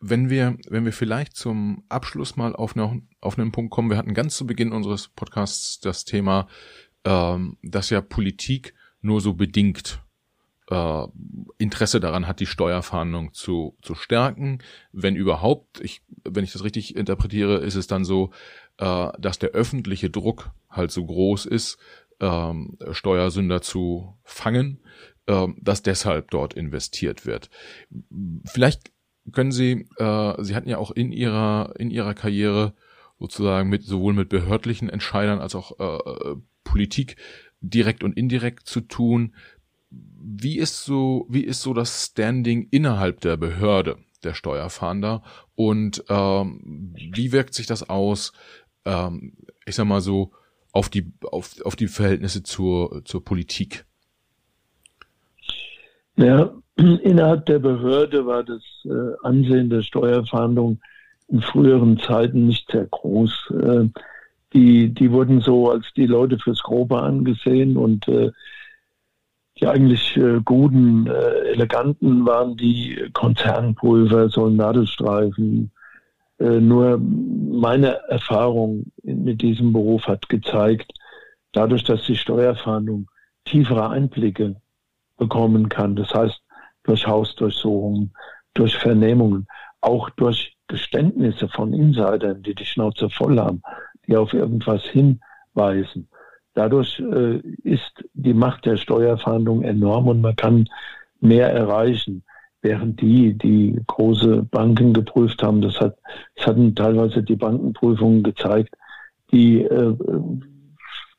Wenn wir, wenn wir vielleicht zum Abschluss mal auf, eine, auf einen Punkt kommen, wir hatten ganz zu Beginn unseres Podcasts das Thema, ähm, dass ja Politik nur so bedingt äh, Interesse daran hat, die Steuerfahndung zu, zu stärken. Wenn überhaupt, ich, wenn ich das richtig interpretiere, ist es dann so, äh, dass der öffentliche Druck halt so groß ist, ähm, Steuersünder zu fangen, äh, dass deshalb dort investiert wird. Vielleicht können Sie, äh, Sie hatten ja auch in Ihrer in Ihrer Karriere sozusagen mit sowohl mit behördlichen Entscheidern als auch äh, Politik direkt und indirekt zu tun. Wie ist so wie ist so das Standing innerhalb der Behörde der Steuerfahnder und ähm, wie wirkt sich das aus? Ähm, ich sag mal so auf die, auf, auf die Verhältnisse zur, zur Politik? Ja, innerhalb der Behörde war das äh, Ansehen der Steuerfahndung in früheren Zeiten nicht sehr groß. Äh, die, die wurden so als die Leute fürs Grobe angesehen und äh, die eigentlich äh, guten, äh, eleganten waren die Konzernpulver, so Nadelstreifen. Äh, nur meine Erfahrung mit diesem Beruf hat gezeigt, dadurch, dass die Steuerfahndung tiefere Einblicke bekommen kann, das heißt durch Hausdurchsuchungen, durch Vernehmungen, auch durch Geständnisse von Insidern, die die Schnauze voll haben, die auf irgendwas hinweisen. Dadurch äh, ist die Macht der Steuerfahndung enorm und man kann mehr erreichen. Während die, die große Banken geprüft haben, das hat, das hatten teilweise die Bankenprüfungen gezeigt, die, äh,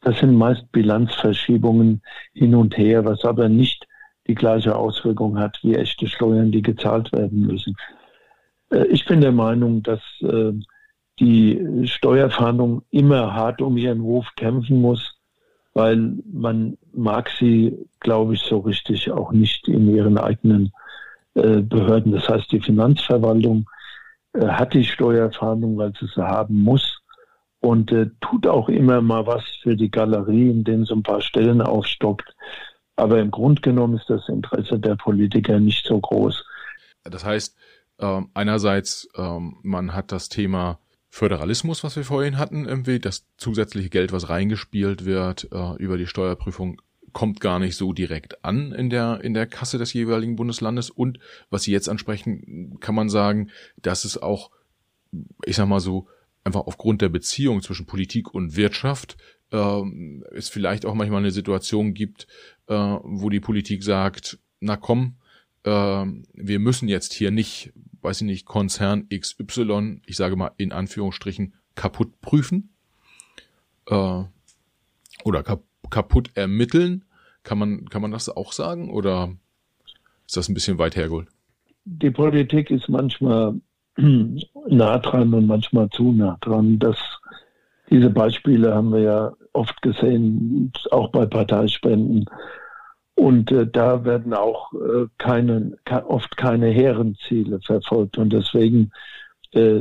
das sind meist Bilanzverschiebungen hin und her, was aber nicht die gleiche Auswirkung hat wie echte Steuern, die gezahlt werden müssen. Äh, ich bin der Meinung, dass äh, die Steuerfahndung immer hart um ihren Ruf kämpfen muss, weil man mag sie, glaube ich, so richtig auch nicht in ihren eigenen äh, Behörden. Das heißt, die Finanzverwaltung hat die Steuerfahndung, weil sie sie haben muss und tut auch immer mal was für die Galerie, indem sie ein paar Stellen aufstockt. Aber im Grunde genommen ist das Interesse der Politiker nicht so groß. Das heißt, äh, einerseits, äh, man hat das Thema Föderalismus, was wir vorhin hatten, irgendwie, das zusätzliche Geld, was reingespielt wird äh, über die Steuerprüfung, kommt gar nicht so direkt an in der, in der Kasse des jeweiligen Bundeslandes. Und was Sie jetzt ansprechen, kann man sagen, dass es auch, ich sag mal so, einfach aufgrund der Beziehung zwischen Politik und Wirtschaft äh, es vielleicht auch manchmal eine Situation gibt, äh, wo die Politik sagt, na komm, äh, wir müssen jetzt hier nicht weiß ich nicht, Konzern XY, ich sage mal in Anführungsstrichen, kaputt prüfen äh, oder kap kaputt ermitteln. Kann man, kann man das auch sagen oder ist das ein bisschen weit hergeholt? Die Politik ist manchmal nah dran und manchmal zu nah dran. Das, diese Beispiele haben wir ja oft gesehen, auch bei Parteispenden. Und äh, da werden auch äh, keine, oft keine hehren Ziele verfolgt. Und deswegen, äh,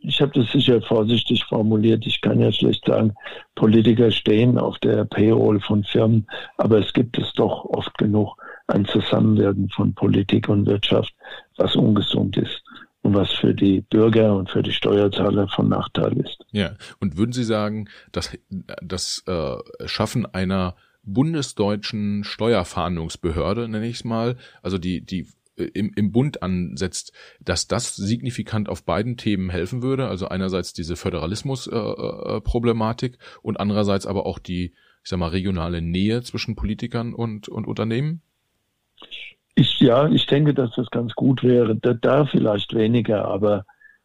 ich habe das sicher vorsichtig formuliert, ich kann ja schlecht sagen, Politiker stehen auf der Payroll von Firmen, aber es gibt es doch oft genug ein Zusammenwirken von Politik und Wirtschaft, was ungesund ist und was für die Bürger und für die Steuerzahler von Nachteil ist. Ja, und würden Sie sagen, dass das äh, Schaffen einer bundesdeutschen Steuerfahndungsbehörde, nenne ich es mal, also die, die äh, im, im Bund ansetzt, dass das signifikant auf beiden Themen helfen würde. Also einerseits diese Föderalismus-Problematik äh, äh, und andererseits aber auch die, ich sag mal, regionale Nähe zwischen Politikern und, und Unternehmen? Ich, ja, ich denke, dass das ganz gut wäre. Da, da vielleicht weniger, aber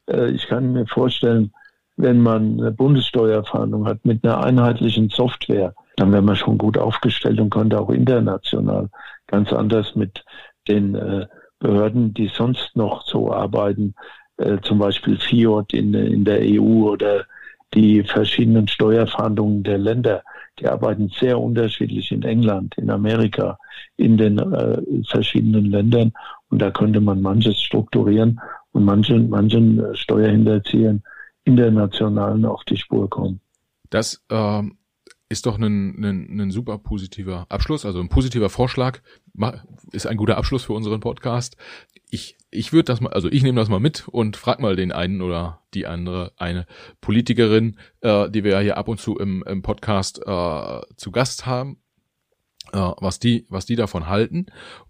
äh, ich kann mir vorstellen, wenn man eine Bundessteuerfahndung hat mit einer einheitlichen Software, dann wäre man schon gut aufgestellt und könnte auch international ganz anders mit den äh, Behörden, die sonst noch so arbeiten, äh, zum Beispiel FIOD in, in der EU oder die verschiedenen Steuerfahndungen der Länder, die arbeiten sehr unterschiedlich in England, in Amerika, in den äh, verschiedenen Ländern. Und da könnte man manches strukturieren und manchen, manchen Steuerhinterziehern internationalen auf die Spur kommen. Das ähm, ist doch ein, ein, ein super positiver Abschluss, also ein positiver Vorschlag, ist ein guter Abschluss für unseren Podcast. Ich, ich würde das mal, also ich nehme das mal mit und frag mal den einen oder die andere, eine Politikerin, äh, die wir ja hier ab und zu im, im Podcast äh, zu Gast haben, äh, was die, was die davon halten.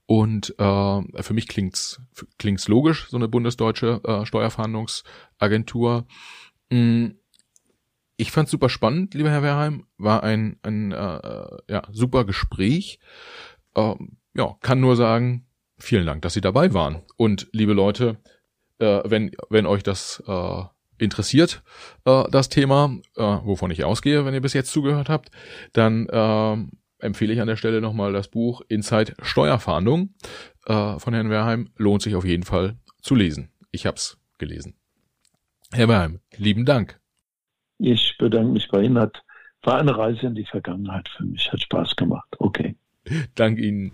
Und äh, für mich klingt's, klingt's logisch, so eine bundesdeutsche äh, Steuerfahndungsagentur. Mm ich fand super spannend, lieber Herr Werheim. War ein, ein äh, ja, super Gespräch. Ähm, ja, kann nur sagen, vielen Dank, dass Sie dabei waren. Und liebe Leute, äh, wenn, wenn euch das äh, interessiert, äh, das Thema, äh, wovon ich ausgehe, wenn ihr bis jetzt zugehört habt, dann äh, empfehle ich an der Stelle nochmal das Buch Inside Steuerfahndung äh, von Herrn Werheim. Lohnt sich auf jeden Fall zu lesen. Ich hab's gelesen. Herr Werheim, lieben Dank. Ich bedanke mich bei Ihnen. Hat war eine Reise in die Vergangenheit für mich. Hat Spaß gemacht. Okay. Dank Ihnen.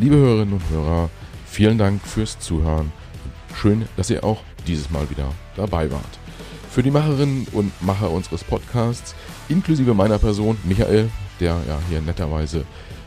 Liebe Hörerinnen und Hörer, vielen Dank fürs Zuhören. Schön, dass ihr auch dieses Mal wieder dabei wart. Für die Macherinnen und Macher unseres Podcasts, inklusive meiner Person, Michael, der ja hier netterweise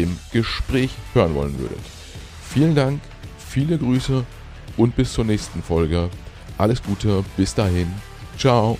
dem Gespräch hören wollen würdet. Vielen Dank, viele Grüße und bis zur nächsten Folge. Alles Gute, bis dahin. Ciao.